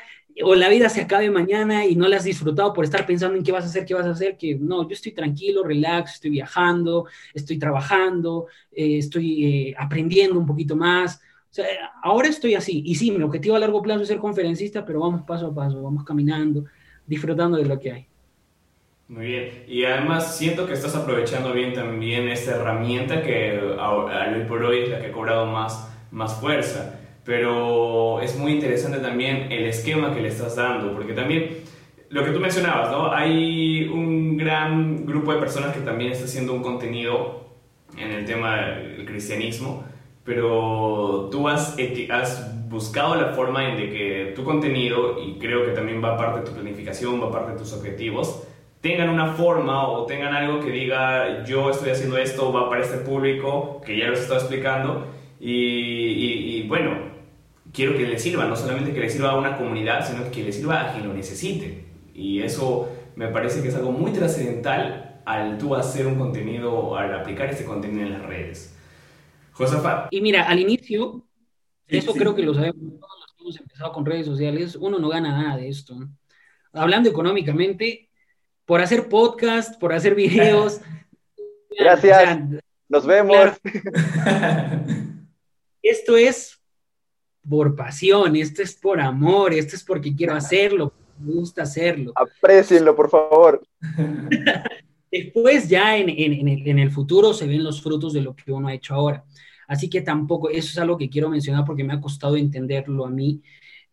o la vida se acabe mañana y no la has disfrutado por estar pensando en qué vas a hacer, qué vas a hacer, que no, yo estoy tranquilo, relax, estoy viajando, estoy trabajando, eh, estoy eh, aprendiendo un poquito más, o sea, ahora estoy así. Y sí, mi objetivo a largo plazo es ser conferencista, pero vamos paso a paso, vamos caminando, disfrutando de lo que hay. Muy bien. Y además siento que estás aprovechando bien también esta herramienta que hoy por hoy es la que ha cobrado más, más fuerza. Pero es muy interesante también el esquema que le estás dando, porque también lo que tú mencionabas, ¿no? Hay un gran grupo de personas que también está haciendo un contenido en el tema del cristianismo pero tú has, has buscado la forma en de que tu contenido, y creo que también va parte de tu planificación, va parte de tus objetivos, tengan una forma o tengan algo que diga yo estoy haciendo esto, va para este público, que ya lo he estado explicando, y, y, bueno, quiero que le sirva, no solamente que le sirva a una comunidad, sino que le sirva a quien lo necesite. Y eso me parece que es algo muy trascendental al tú hacer un contenido, al aplicar este contenido en las redes. Y mira, al inicio, eso creo que lo sabemos todos los que hemos empezado con redes sociales, uno no gana nada de esto. Hablando económicamente, por hacer podcast, por hacer videos. Gracias. Nos vemos. esto es por pasión, esto es por amor, esto es porque quiero hacerlo, me gusta hacerlo. Aprecienlo, por favor. Después ya en, en, el, futuro se ven los frutos de lo que uno ha hecho ahora. Así que tampoco, eso es algo que quiero mencionar porque me ha costado entenderlo a mí.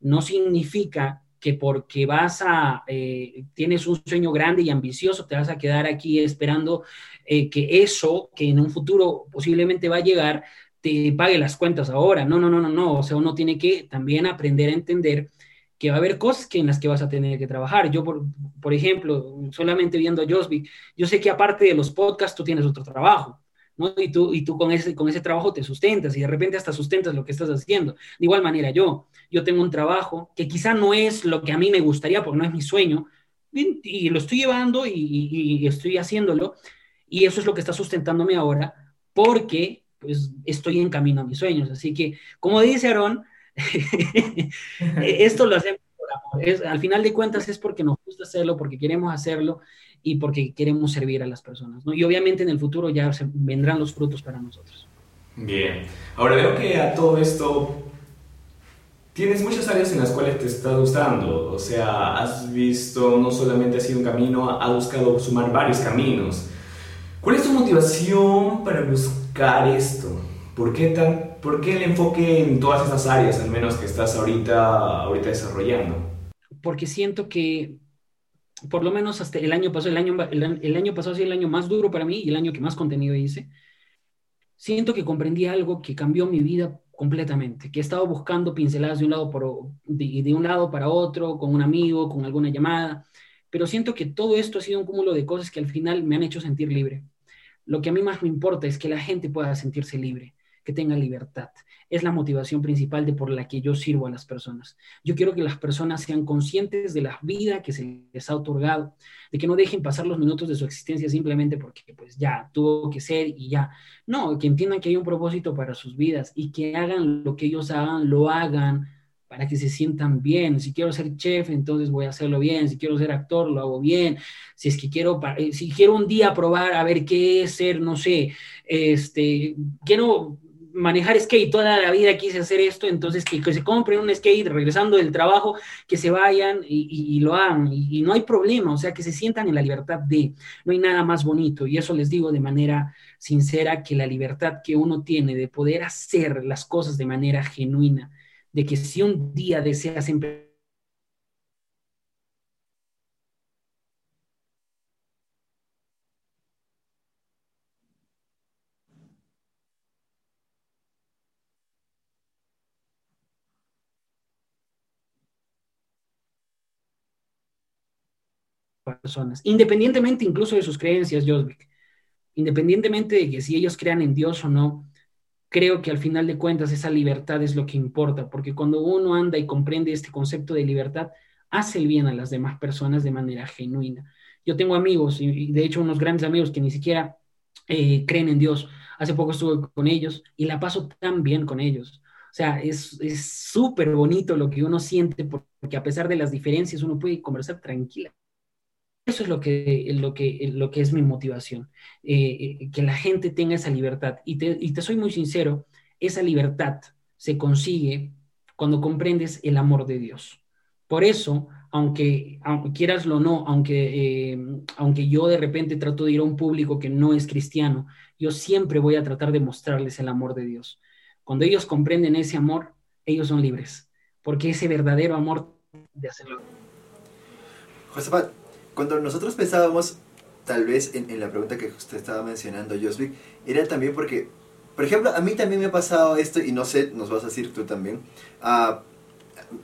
No significa que porque vas a, eh, tienes un sueño grande y ambicioso, te vas a quedar aquí esperando eh, que eso, que en un futuro posiblemente va a llegar, te pague las cuentas ahora. No, no, no, no, no. O sea, uno tiene que también aprender a entender que va a haber cosas que en las que vas a tener que trabajar. Yo, por, por ejemplo, solamente viendo a Josby, yo sé que aparte de los podcasts, tú tienes otro trabajo. ¿no? Y tú, y tú con, ese, con ese trabajo te sustentas y de repente hasta sustentas lo que estás haciendo. De igual manera, yo, yo tengo un trabajo que quizá no es lo que a mí me gustaría porque no es mi sueño y, lo estoy llevando y, y, estoy haciéndolo y eso es lo que está sustentándome ahora porque pues estoy en camino a mis sueños. Así que, como dice Aarón, esto lo hacemos por amor. Es, al final de cuentas es porque nos gusta hacerlo, porque queremos hacerlo y porque queremos servir a las personas. Y obviamente en el futuro ya vendrán los frutos para nosotros. Bien. Ahora veo que a todo esto tienes muchas áreas en las cuales te está gustando. O sea, has visto, no solamente ha sido un camino, ha buscado sumar varios caminos. ¿Cuál es tu motivación para buscar esto? ¿Por qué, tan, ¿Por qué el enfoque en todas esas áreas, al menos que estás ahorita, ahorita desarrollando? Porque siento que, por lo menos hasta el año pasado, el año, el, año pasado ha sido el año más duro para mí y el año que más contenido hice. Siento que comprendí algo que cambió mi vida completamente, que he estado buscando pinceladas de un lado, por, de, de un lado para otro, con un amigo, con alguna llamada, pero siento que todo esto ha sido un cúmulo de cosas que al final me han hecho sentir libre. Lo que a mí más me importa es que la gente pueda sentirse libre que tenga libertad. Es la motivación principal de por la que yo sirvo a las personas. Yo quiero que las personas sean conscientes de la vida que se les ha otorgado, de que no dejen pasar los minutos de su existencia simplemente porque pues ya tuvo que ser y ya. No, que entiendan que hay un propósito para sus vidas y que hagan lo que ellos hagan, lo hagan para que se sientan bien. Si quiero ser chef, entonces voy a hacerlo bien. Si quiero ser actor, lo hago bien. Si es que quiero, eh, si quiero un día probar a ver qué es ser, no sé, este, quiero manejar skate, toda la vida quise hacer esto, entonces que, se compren un skate regresando del trabajo, que se vayan y, lo hagan, y, no hay problema, o sea, que se sientan en la libertad de, no hay nada más bonito, y eso les digo de manera sincera, que la libertad que uno tiene de poder hacer las cosas de manera genuina, de que si un día deseas siempre personas, independientemente incluso de sus creencias, Josvik, independientemente de que si ellos crean en Dios o no, creo que al final de cuentas esa libertad es lo que importa, porque cuando uno anda y comprende este concepto de libertad, hace el bien a las demás personas de manera genuina. Yo tengo amigos, y de hecho unos grandes amigos que ni siquiera eh, creen en Dios. Hace poco estuve con ellos y la paso tan bien con ellos. O sea, es súper bonito lo que uno siente porque a pesar de las diferencias uno puede conversar tranquila eso es lo que, lo que, lo que es mi motivación, eh, eh, que la gente tenga esa libertad. Y te, y te soy muy sincero, esa libertad se consigue cuando comprendes el amor de Dios. Por eso, aunque, aunque o no, aunque, eh, aunque yo de repente trato de ir a un público que no es cristiano, yo siempre voy a tratar de mostrarles el amor de Dios. Cuando ellos comprenden ese amor, ellos son libres, porque ese verdadero amor de hacerlo. Cuando nosotros pensábamos, tal vez en, la pregunta que usted estaba mencionando, Josvik, era también porque, por ejemplo, a mí también me ha pasado esto, y no sé, nos vas a decir tú también, uh,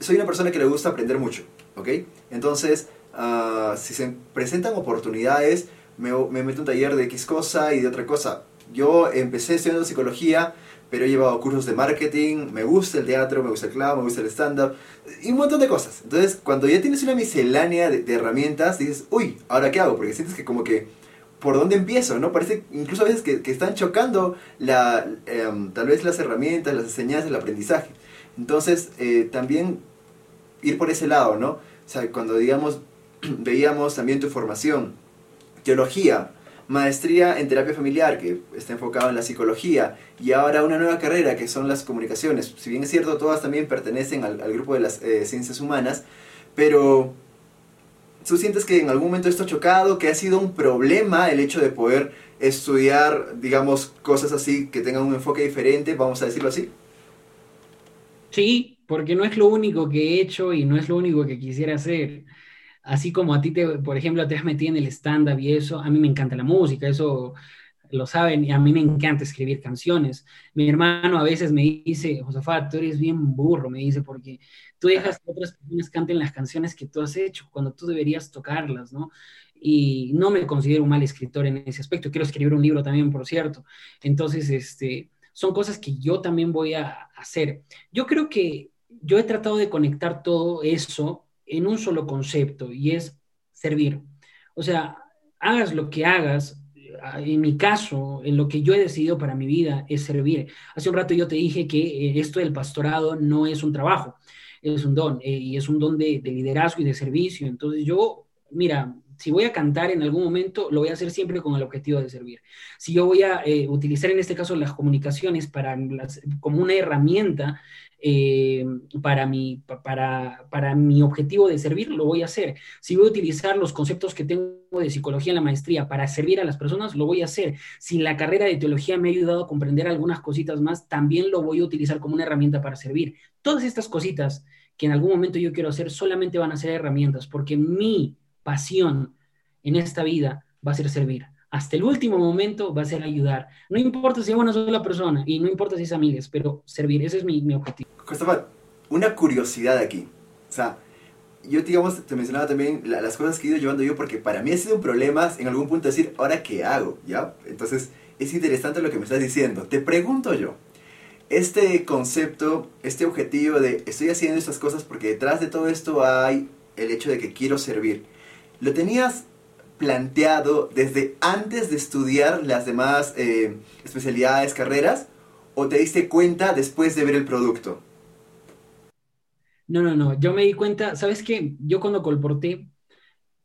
soy una persona que le gusta aprender mucho, ¿ok? Entonces, uh, si se presentan oportunidades, me, me meto un taller de X cosa y de otra cosa. Yo empecé estudiando psicología, pero he llevado cursos de marketing, me gusta el teatro, me gusta el clown, me gusta el stand-up, y un montón de cosas. Entonces, cuando ya tienes una miscelánea de, herramientas, dices, uy, ¿ahora qué hago? Porque sientes que como que, ¿por dónde empiezo? ¿no? Parece incluso a veces que, que están chocando la, em, tal vez las herramientas, las enseñanzas, el aprendizaje. Entonces, eh, también ir por ese lado, ¿no? O sea, cuando digamos, veíamos también tu formación, teología, maestría en terapia familiar, que está enfocado en la psicología, y ahora una nueva carrera, que son las comunicaciones. Si bien es cierto, todas también pertenecen al, grupo de las eh, ciencias humanas, pero ¿Tú sientes que en algún momento esto ha chocado, que ha sido un problema el hecho de poder estudiar, digamos, cosas así que tengan un enfoque diferente, vamos a decirlo así? Sí, porque no es lo único que he hecho y no es lo único que quisiera hacer. Así como a ti, te, por ejemplo, te has metido en el stand-up y eso, a mí me encanta la música, eso lo saben, y a mí me encanta escribir canciones. Mi hermano a veces me dice, Josafat, tú eres bien burro, me dice, porque tú dejas que otras personas canten las canciones que tú has hecho, cuando tú deberías tocarlas, ¿no? Y no me considero un mal escritor en ese aspecto. Quiero escribir un libro también, por cierto. Entonces, este, son cosas que yo también voy a hacer. Yo creo que yo he tratado de conectar todo eso en un solo concepto y es servir. O sea, hagas lo que hagas, en mi caso, en lo que yo he decidido para mi vida es servir. Hace un rato yo te dije que eh, esto del pastorado no es un trabajo, es un don, eh, y es un don de, de, liderazgo y de servicio. Entonces yo, mira, si voy a cantar en algún momento, lo voy a hacer siempre con el objetivo de servir. Si yo voy a eh, utilizar en este caso las comunicaciones para las, como una herramienta eh, para, mi, para, para mi objetivo de servir, lo voy a hacer. Si voy a utilizar los conceptos que tengo de psicología en la maestría para servir a las personas, lo voy a hacer. Si la carrera de teología me ha ayudado a comprender algunas cositas más, también lo voy a utilizar como una herramienta para servir. Todas estas cositas que en algún momento yo quiero hacer solamente van a ser herramientas, porque mi pasión en esta vida va a ser servir. Hasta el último momento va a ser ayudar. No importa si es una sola persona y no importa si es amigas, pero servir, ese es mi, mi objetivo. Cristóbal, una curiosidad aquí. O sea, yo, digamos, te mencionaba también las cosas que he ido llevando yo, porque para mí ha sido un problema en algún punto decir, ¿ahora qué hago? ¿Ya? Entonces, es interesante lo que me estás diciendo. Te pregunto yo, este concepto, este objetivo de estoy haciendo estas cosas porque detrás de todo esto hay el hecho de que quiero servir. ¿Lo tenías planteado desde antes de estudiar las demás eh, especialidades, carreras? ¿O te diste cuenta después de ver el producto? No, no, no. Yo me di cuenta, ¿sabes qué? Yo cuando colporté,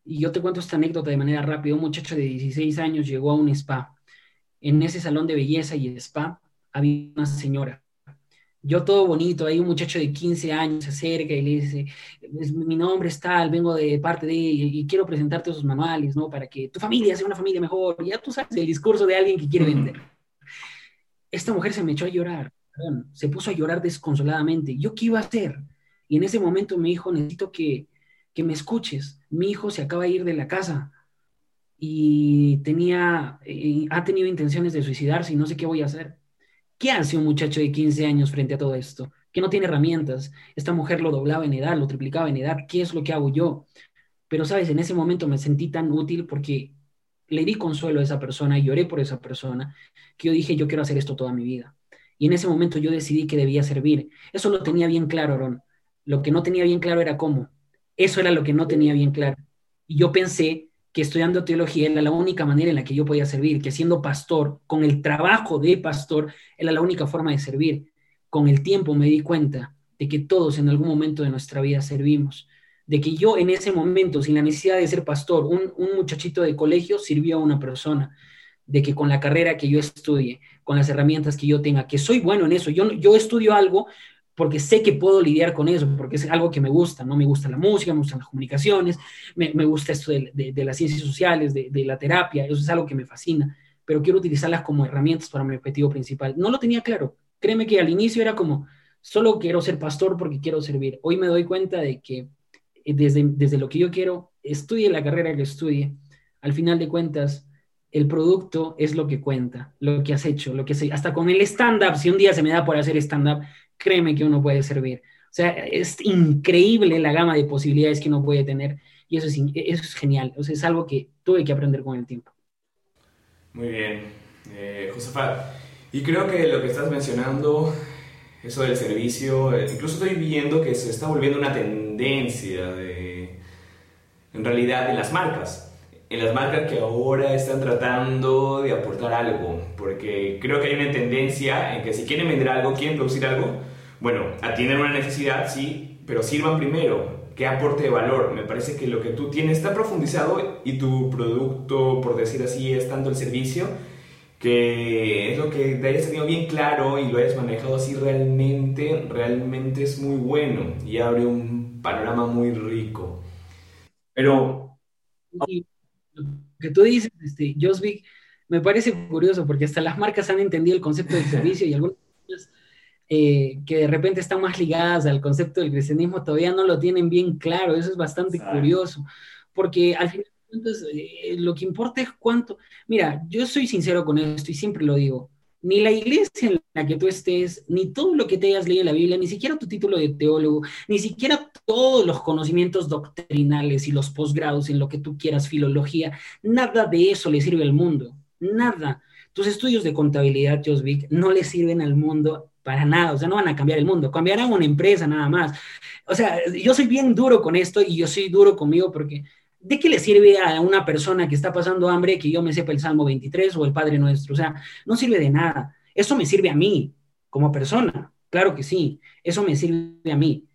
y yo te cuento esta anécdota de manera rápida, un muchacho de 16 años llegó a un spa. En ese salón de belleza y spa había una señora yo todo bonito, hay un muchacho de 15 años se acerca y le dice, mi nombre es tal, vengo de parte de, y, quiero presentarte esos manuales, ¿no? Para que tu familia sea una familia mejor. Ya tú sabes el discurso de alguien que quiere vender. Esta mujer se me echó a llorar, perdón, se puso a llorar desconsoladamente. ¿Yo qué iba a hacer? Y en ese momento me dijo, necesito que, que me escuches. Mi hijo se acaba de ir de la casa y tenía, eh, ha tenido intenciones de suicidarse y no sé qué voy a hacer. ¿Qué hace un muchacho de 15 años frente a todo esto? Que no tiene herramientas. Esta mujer lo doblaba en edad, lo triplicaba en edad. ¿Qué es lo que hago yo? Pero, sabes, en ese momento me sentí tan útil porque le di consuelo a esa persona y lloré por esa persona que yo dije, yo quiero hacer esto toda mi vida. Y en ese momento yo decidí que debía servir. Eso lo tenía bien claro, Aaron. Lo que no tenía bien claro era cómo. Eso era lo que no tenía bien claro. Y yo pensé que estudiando teología era la única manera en la que yo podía servir, que siendo pastor, con el trabajo de pastor, era la única forma de servir. Con el tiempo me di cuenta de que todos en algún momento de nuestra vida servimos, de que yo en ese momento, sin la necesidad de ser pastor, un, un muchachito de colegio sirvió a una persona, de que con la carrera que yo estudie, con las herramientas que yo tenga, que soy bueno en eso, yo, yo estudio algo, porque sé que puedo lidiar con eso, porque es algo que me gusta, ¿no? Me gusta la música, me gustan las comunicaciones, me, me gusta esto de, de, las ciencias sociales, de, de, la terapia, eso es algo que me fascina, pero quiero utilizarlas como herramientas para mi objetivo principal. No lo tenía claro. Créeme que al inicio era como, solo quiero ser pastor porque quiero servir. Hoy me doy cuenta de que eh, desde, desde lo que yo quiero, estudie la carrera que estudie, al final de cuentas, el producto es lo que cuenta, lo que has hecho, lo que sé. Hasta con el stand-up, si un día se me da por hacer stand-up, créeme que uno puede servir. O sea, es increíble la gama de posibilidades que uno puede tener y eso es, eso es genial. O sea, es algo que tuve que aprender con el tiempo. Muy bien, eh, Josafat. Y creo que lo que estás mencionando, eso del servicio, eh, incluso estoy viendo que se está volviendo una tendencia de, en realidad, en las marcas en las marcas que ahora están tratando de aportar algo, porque creo que hay una tendencia en que si quieren vender algo, quieren producir algo, bueno, atienden una necesidad, sí, pero sirvan primero, ¿qué aporte de valor? Me parece que lo que tú tienes está profundizado y tu producto, por decir así, es tanto el servicio, que es lo que te hayas tenido bien claro y lo hayas manejado así realmente, realmente es muy bueno y abre un panorama muy rico. Pero lo que tú dices, este, Josvik, me parece curioso porque hasta las marcas han entendido el concepto del servicio y algunas eh, que de repente están más ligadas al concepto del cristianismo todavía no lo tienen bien claro. Eso es bastante curioso, porque al final entonces, eh, lo que importa es cuánto. Mira, yo soy sincero con esto y siempre lo digo. Ni la iglesia en la que tú estés, ni todo lo que te hayas leído en la Biblia, ni siquiera tu título de teólogo, ni siquiera todos los conocimientos doctrinales y los posgrados en lo que tú quieras, filología, nada de eso le sirve al mundo. Nada. Tus estudios de contabilidad, Josvik, no le sirven al mundo para nada, o sea, no van a cambiar el mundo, cambiarán una empresa nada más. O sea, yo soy bien duro con esto y yo soy duro conmigo porque ¿de qué le sirve a una persona que está pasando hambre que yo me sepa el Salmo 23 o el Padre Nuestro? O sea, no sirve de nada. Eso me sirve a mí como persona, claro que sí, eso me sirve a mí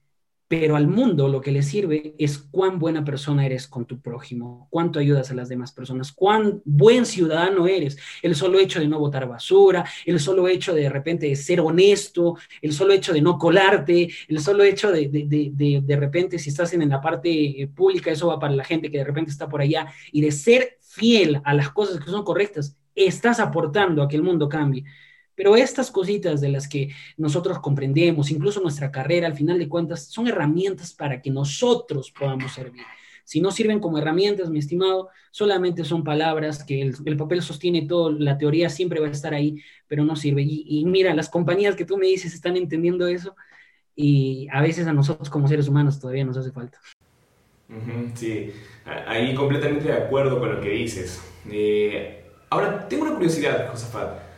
pero al mundo lo que le sirve es cuán buena persona eres con tu prójimo, cuánto ayudas a las demás personas, cuán buen ciudadano eres. El solo hecho de no botar basura, el solo hecho de de repente de ser honesto, el solo hecho de no colarte, el solo hecho de de, de, repente si estás en la parte eh, pública, eso va para la gente que de repente está por allá, y de ser fiel a las cosas que son correctas, estás aportando a que el mundo cambie. Pero estas cositas de las que nosotros comprendemos, incluso nuestra carrera, al final de cuentas, son herramientas para que nosotros podamos servir. Si no sirven como herramientas, mi estimado, solamente son palabras que el, papel sostiene todo, la teoría siempre va a estar ahí, pero no sirve. Y, mira, las compañías que tú me dices están entendiendo eso y a veces a nosotros como seres humanos todavía nos hace falta. Sí, ahí completamente de acuerdo con lo que dices. Eh, ahora, tengo una curiosidad, Josafat.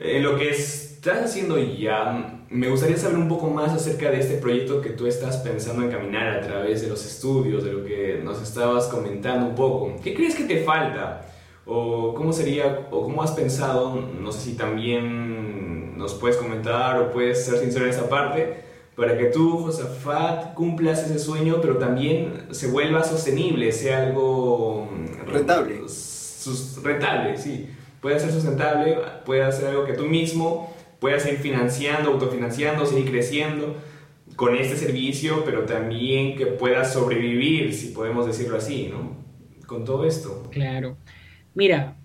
En lo que estás haciendo ya, me gustaría saber un poco más acerca de este proyecto que tú estás pensando en caminar a través de los estudios, de lo que nos estabas comentando un poco. ¿Qué crees que te falta? ¿O cómo sería, o cómo has pensado? No sé si también nos puedes comentar o puedes ser sincero en esa parte, para que tú, Josafat, cumplas ese sueño, pero también se vuelva sostenible, sea algo... Rentable. Rentable, sí pueda ser sustentable, pueda ser algo que tú mismo puedas ir financiando, autofinanciando, seguir creciendo con este servicio, pero también que puedas sobrevivir, si podemos decirlo así, ¿no? Con todo esto. Claro. Mira,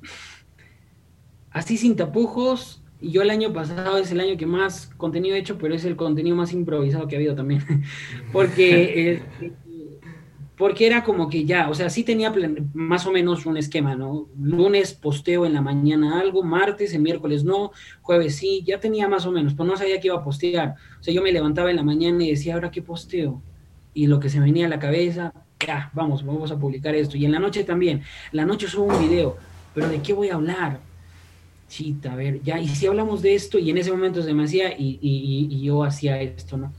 así sin tapujos, yo el año pasado es el año que más contenido he hecho, pero es el contenido más improvisado que ha habido también. Porque eh, porque era como que ya, o sea, sí tenía más o menos un esquema, ¿no? Lunes posteo en la mañana algo, martes, el miércoles no, jueves sí, ya tenía más o menos, pero no sabía que iba a postear. O sea, yo me levantaba en la mañana y decía, ¿ahora qué posteo? Y lo que se me venía a la cabeza, ya, vamos, vamos a publicar esto. Y en la noche también, la noche subo un video, pero ¿de qué voy a hablar? Chita, a ver, ya, y si hablamos de esto, y en ese momento se me hacía y, y yo hacía esto, ¿no?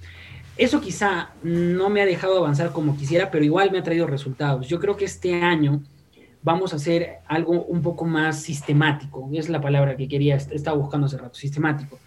Eso quizá no me ha dejado avanzar como quisiera, pero igual me ha traído resultados. Yo creo que este año vamos a hacer algo un poco más sistemático, es la palabra que quería, estaba buscando hace rato, sistemático.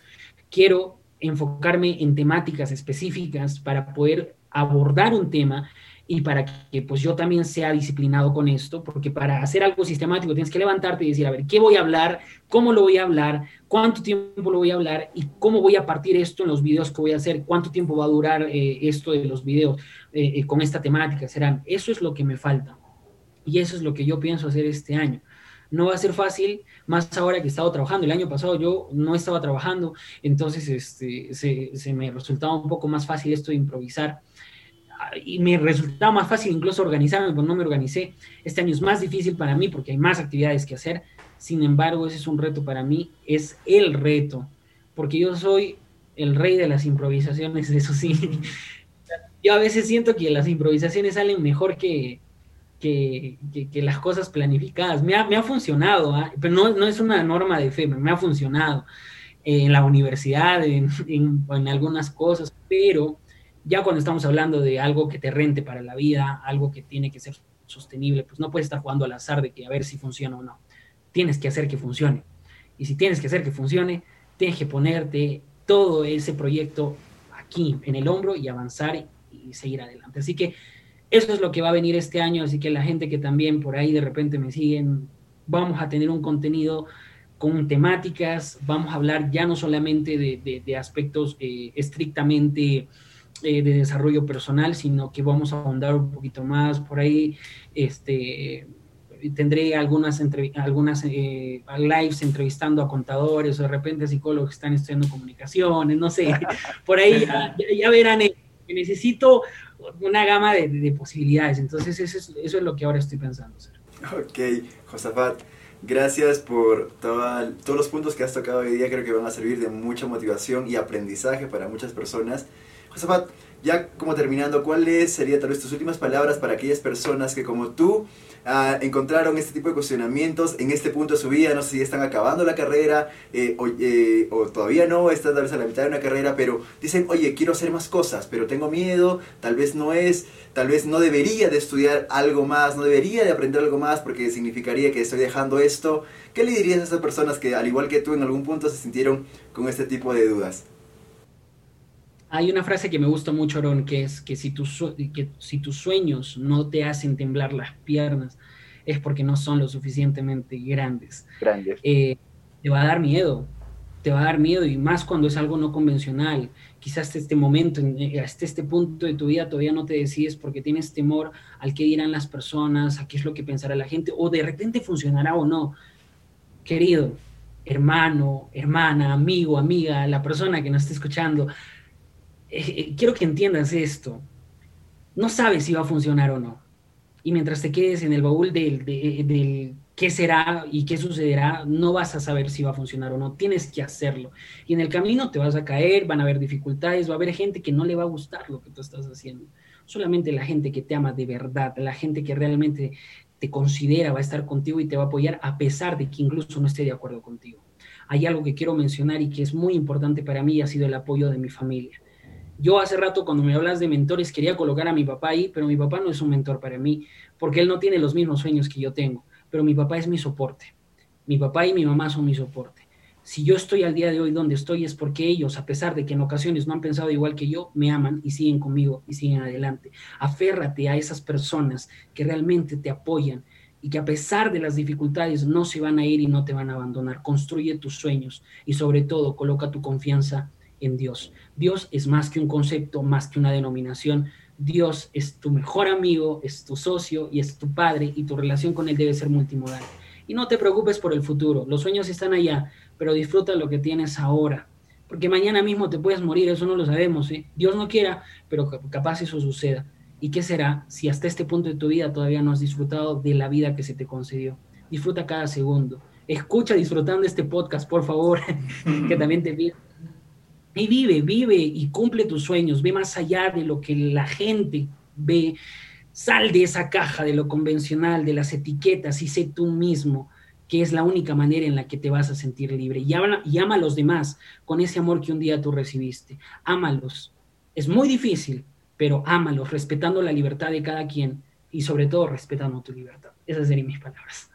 Quiero enfocarme en temáticas específicas para poder abordar un tema y para que pues yo también sea disciplinado con esto, porque para hacer algo sistemático tienes que levantarte y decir, a ver, ¿qué voy a hablar? ¿Cómo lo voy a hablar? ¿Cuánto tiempo lo voy a hablar? ¿Y cómo voy a partir esto en los videos que voy a hacer? ¿Cuánto tiempo va a durar eh, esto de los videos eh, eh, con esta temática? Serán, eso es lo que me falta. Y eso es lo que yo pienso hacer este año. No va a ser fácil, más ahora que he estado trabajando. El año pasado yo no estaba trabajando, entonces este, se, se me resultaba un poco más fácil esto de improvisar y me resultaba más fácil incluso organizarme, pero no me organicé. Este año es más difícil para mí porque hay más actividades que hacer. Sin embargo, ese es un reto para mí, es el reto, porque yo soy el rey de las improvisaciones, eso sí. Yo a veces siento que las improvisaciones salen mejor que, que, las cosas planificadas. Me ha, funcionado, ¿ah? pero no, no, es una norma de fe, me ha funcionado en la universidad, en, en algunas cosas, pero ya cuando estamos hablando de algo que te rente para la vida, algo que tiene que ser sostenible, pues no puedes estar jugando al azar de que a ver si funciona o no. Tienes que hacer que funcione. Y si tienes que hacer que funcione, tienes que ponerte todo ese proyecto aquí en el hombro y avanzar y, seguir adelante. Así que eso es lo que va a venir este año, así que la gente que también por ahí de repente me siguen, vamos a tener un contenido con temáticas, vamos a hablar ya no solamente de, aspectos eh, estrictamente eh, de desarrollo personal, sino que vamos a ahondar un poquito más por ahí. Este, tendré algunas, algunas eh, lives entrevistando a contadores o de repente a psicólogos que están estudiando comunicaciones, no sé, por ahí ya, verán, eh, necesito una gama de, posibilidades, entonces eso es, eso es, lo que ahora estoy pensando. Ok, Josafat, gracias por todos los puntos que has tocado hoy día, creo que van a servir de mucha motivación y aprendizaje para muchas personas. Josafat, ya como terminando, ¿cuáles serían tal vez tus últimas palabras para aquellas personas que como tú ah, encontraron este tipo de cuestionamientos en este punto de su vida? No sé si están acabando la carrera eh, eh, o, todavía no, están tal vez a la mitad de una carrera, pero dicen, oye, quiero hacer más cosas, pero tengo miedo, tal vez no es, tal vez no debería de estudiar algo más, no debería de aprender algo más porque significaría que estoy dejando esto. ¿Qué le dirías a esas personas que al igual que tú en algún punto se sintieron con este tipo de dudas? Hay una frase que me gusta mucho, Aaron, que es que si, tus, que si tus sueños no te hacen temblar las piernas, es porque no son lo suficientemente grandes. Grandes. Eh, te va a dar miedo, te va a dar miedo, y más cuando es algo no convencional. Quizás hasta este momento, eh, hasta este punto de tu vida todavía no te decides porque tienes temor al que dirán las personas, a qué es lo que pensará la gente, o de repente funcionará o no. Querido, hermano, hermana, amigo, amiga, la persona que nos está escuchando, eh, eh, quiero que entiendas esto. No sabes si va a funcionar o no. Y mientras te quedes en el baúl del, del, qué será y qué sucederá, no vas a saber si va a funcionar o no. Tienes que hacerlo. Y en el camino te vas a caer, van a haber dificultades, va a haber gente que no le va a gustar lo que tú estás haciendo. Solamente la gente que te ama de verdad, la gente que realmente te considera va a estar contigo y te va a apoyar a pesar de que incluso no esté de acuerdo contigo. Hay algo que quiero mencionar y que es muy importante para mí, ha sido el apoyo de mi familia. Yo hace rato cuando me hablas de mentores quería colocar a mi papá ahí, pero mi papá no es un mentor para mí, porque él no tiene los mismos sueños que yo tengo, pero mi papá es mi soporte. Mi papá y mi mamá son mi soporte. Si yo estoy al día de hoy donde estoy es porque ellos, a pesar de que en ocasiones no han pensado igual que yo, me aman y siguen conmigo y siguen adelante. Aférrate a esas personas que realmente te apoyan y que a pesar de las dificultades no se van a ir y no te van a abandonar. Construye tus sueños y sobre todo coloca tu confianza en Dios. Dios es más que un concepto, más que una denominación. Dios es tu mejor amigo, es tu socio y es tu padre y tu relación con Él debe ser multimodal. Y no te preocupes por el futuro, los sueños están allá, pero disfruta lo que tienes ahora, porque mañana mismo te puedes morir, eso no lo sabemos. ¿eh? Dios no quiera, pero capaz eso suceda. ¿Y qué será si hasta este punto de tu vida todavía no has disfrutado de la vida que se te concedió? Disfruta cada segundo. Escucha disfrutando este podcast, por favor, que también te pido y vive, vive y cumple tus sueños, ve más allá de lo que la gente ve, sal de esa caja de lo convencional, de las etiquetas y sé tú mismo, que es la única manera en la que te vas a sentir libre. Y ama, a los demás con ese amor que un día tú recibiste. Ámalos. Es muy difícil, pero ámalos, respetando la libertad de cada quien y sobre todo respetando tu libertad. Esas serían mis palabras.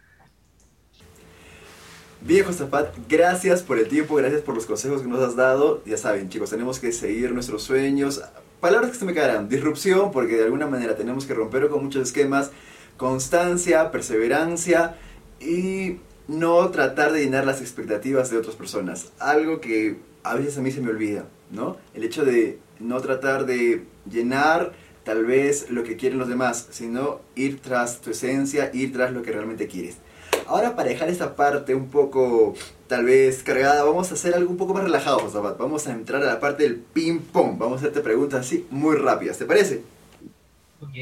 Bien, Josafat, gracias por el tiempo, gracias por los consejos que nos has dado. Ya saben, chicos, tenemos que seguir nuestros sueños. Palabras que se me quedarán. Disrupción, porque de alguna manera tenemos que romper con muchos esquemas. Constancia, perseverancia y no tratar de llenar las expectativas de otras personas. Algo que a veces a mí se me olvida, ¿no? El hecho de no tratar de llenar tal vez lo que quieren los demás, sino ir tras tu esencia, ir tras lo que realmente quieres. Ahora para dejar esta parte un poco tal vez cargada, vamos a hacer algo un poco más relajado, Josafat. Vamos a entrar a la parte del ping pong. Vamos a hacerte preguntas así muy rápidas, ¿te parece? Ok.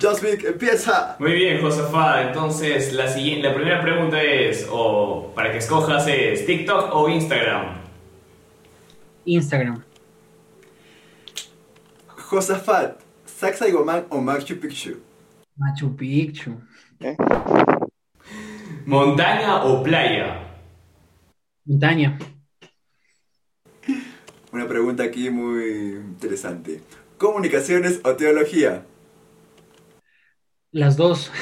Josvik, empieza. Muy bien, Josafat. Entonces, la, siguiente, la primera pregunta es, o para que escojas, es TikTok o Instagram. Instagram. Josafat, Sacsayhuamán o Machu Picchu. Machu Picchu. ¿Montaña o playa? Montaña. Una pregunta aquí muy interesante. ¿Comunicaciones o teología? Las dos.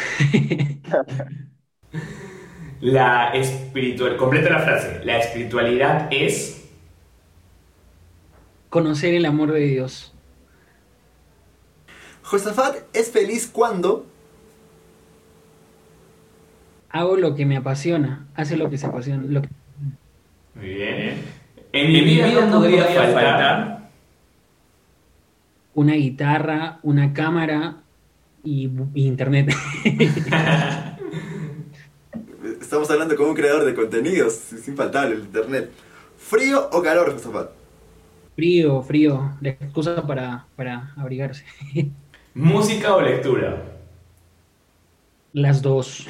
la espiritual, completa la frase. La espiritualidad es conocer el amor de Dios. Josafat es feliz cuando hago lo que me apasiona, hace lo que se apasiona. Lo Muy bien. En, mi vida, no podría faltar una guitarra, una cámara y, y internet. Estamos hablando con un creador de contenidos, es infaltable el internet. ¿Frío o calor, Josafat? frío, frío, la excusa para, para abrigarse. ¿Música o lectura? Las dos.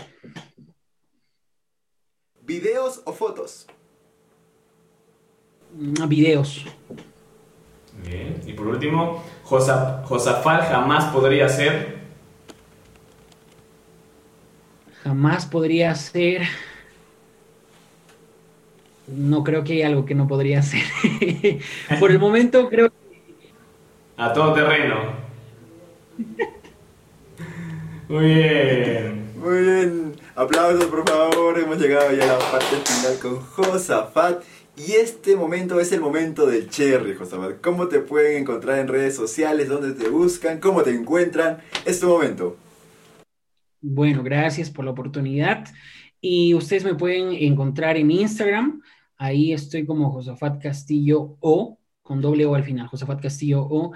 ¿Videos o fotos? Mm, Videos. Bien. Y por último, Josa- Josafat jamás podría ser. Jamás podría ser. No creo que haya algo que no podría ser. Por el momento creo que A todo terreno. Muy bien. Muy bien, aplausos por favor, hemos llegado ya a la parte final con Josafat. Y este momento es el momento del cherry, Josafat. ¿Cómo te pueden encontrar en redes sociales? ¿Dónde te buscan? ¿Cómo te encuentran? Es tu momento. Bueno, gracias por la oportunidad. Y ustedes me pueden encontrar en Instagram. Ahí estoy como Josafat Castillo O, con doble O al final, Josafat Castillo O.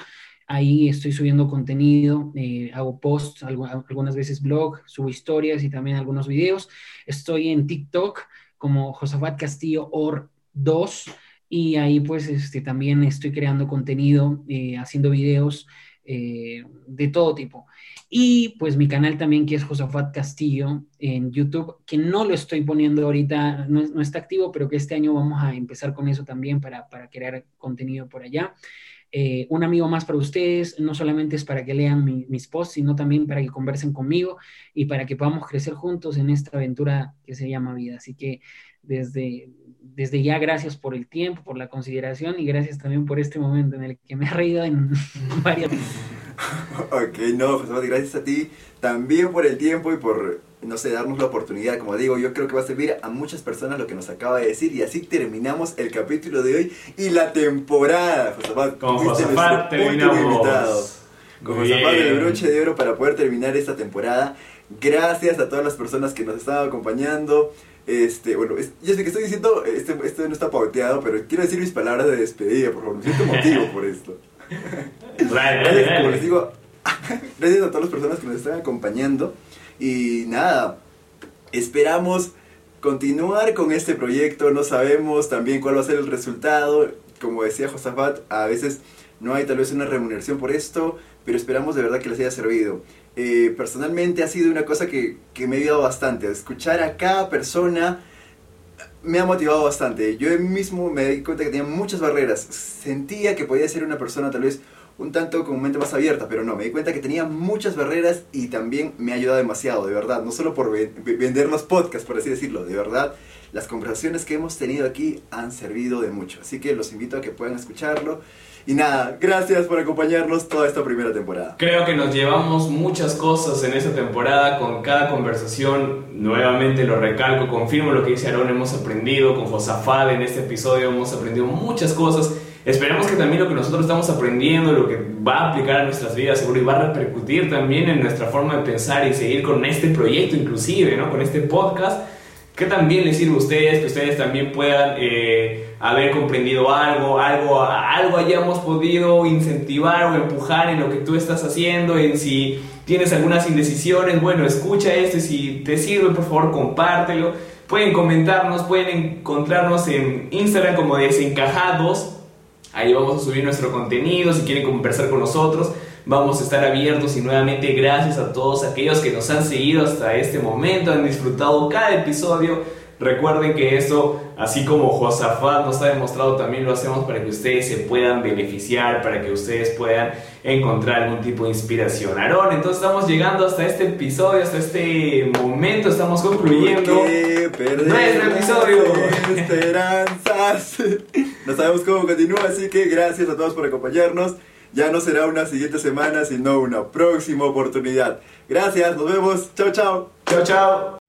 Ahí estoy subiendo contenido, eh, hago posts, algu- algunas veces blog, subo historias y también algunos videos. Estoy en TikTok como Josafat Castillo Or 2 y ahí pues este, también estoy creando contenido, eh, haciendo videos eh, de todo tipo. Y pues mi canal también, que es Josafat Castillo en YouTube, que no lo estoy poniendo ahorita, no, no está activo, pero que este año vamos a empezar con eso también para, para crear contenido por allá. Eh, un amigo más para ustedes, no solamente es para que lean mi- mis posts, sino también para que conversen conmigo y para que podamos crecer juntos en esta aventura que se llama vida. Así que desde, desde ya, gracias por el tiempo, por la consideración y gracias también por este momento en el que me he reído en varias... Ok, no, gracias a ti también por el tiempo y por, no sé, darnos la oportunidad. Como digo, yo creo que va a servir a muchas personas lo que nos acaba de decir. Y así terminamos el capítulo de hoy y la temporada, Josafat. Con Josafat terminamos. con Josafat del broche de oro para poder terminar esta temporada. Gracias a todas las personas que nos están acompañando. Este, bueno, es- yo sé que estoy diciendo, este, esto no está pauteado, pero quiero decir mis palabras de despedida, por favor. Me siento emotivo por esto. Dale, dale, Gracias, como les digo, gracias a todas las personas que nos están acompañando. Y nada, esperamos continuar con este proyecto. No sabemos también cuál va a ser el resultado. Como decía Josafat, a veces no hay tal vez una remuneración por esto, pero esperamos de verdad que les haya servido. Eh, personalmente ha sido una cosa que, que me ha ayudado bastante. Escuchar a cada persona me ha motivado bastante. Yo mismo me di cuenta que tenía muchas barreras. Sentía que podía ser una persona tal vez un tanto con mente más abierta, pero no, me di cuenta que tenía muchas barreras y también me ha ayudado demasiado, de verdad. No solo por ven- vender los podcasts, por así decirlo, de verdad. Las conversaciones que hemos tenido aquí han servido de mucho. Así que los invito a que puedan escucharlo. Y nada, gracias por acompañarnos toda esta primera temporada. Creo que nos llevamos muchas cosas en esta temporada con cada conversación. Nuevamente lo recalco, confirmo lo que dice Aaron, hemos aprendido con Josafat en este episodio, hemos aprendido muchas cosas. Esperemos que también lo que nosotros estamos aprendiendo, lo que va a aplicar a nuestras vidas, seguro y va a repercutir también en nuestra forma de pensar y seguir con este proyecto inclusive, ¿no? Con este podcast que también les sirva a ustedes, que ustedes también puedan eh, haber comprendido algo, algo, algo hayamos podido incentivar o empujar en lo que tú estás haciendo, en si tienes algunas indecisiones, bueno, escucha esto y si te sirve, por favor, compártelo. Pueden comentarnos, pueden encontrarnos en Instagram como desencajados. Ahí vamos a subir nuestro contenido, si quieren conversar con nosotros, vamos a estar abiertos y nuevamente gracias a todos aquellos que nos han seguido hasta este momento, han disfrutado cada episodio. Recuerden que eso, así como Josafat nos ha demostrado, también lo hacemos para que ustedes se puedan beneficiar, para que ustedes puedan encontrar algún tipo de inspiración. Aarón, entonces estamos llegando hasta este episodio, hasta este momento, estamos concluyendo. ¿Por qué perder Nuestro episodio. esperanzas? No sabemos cómo continúa, así que gracias a todos por acompañarnos. Ya no será una siguiente semana, sino una próxima oportunidad. Gracias, nos vemos. Chao, chao. Chao, chao.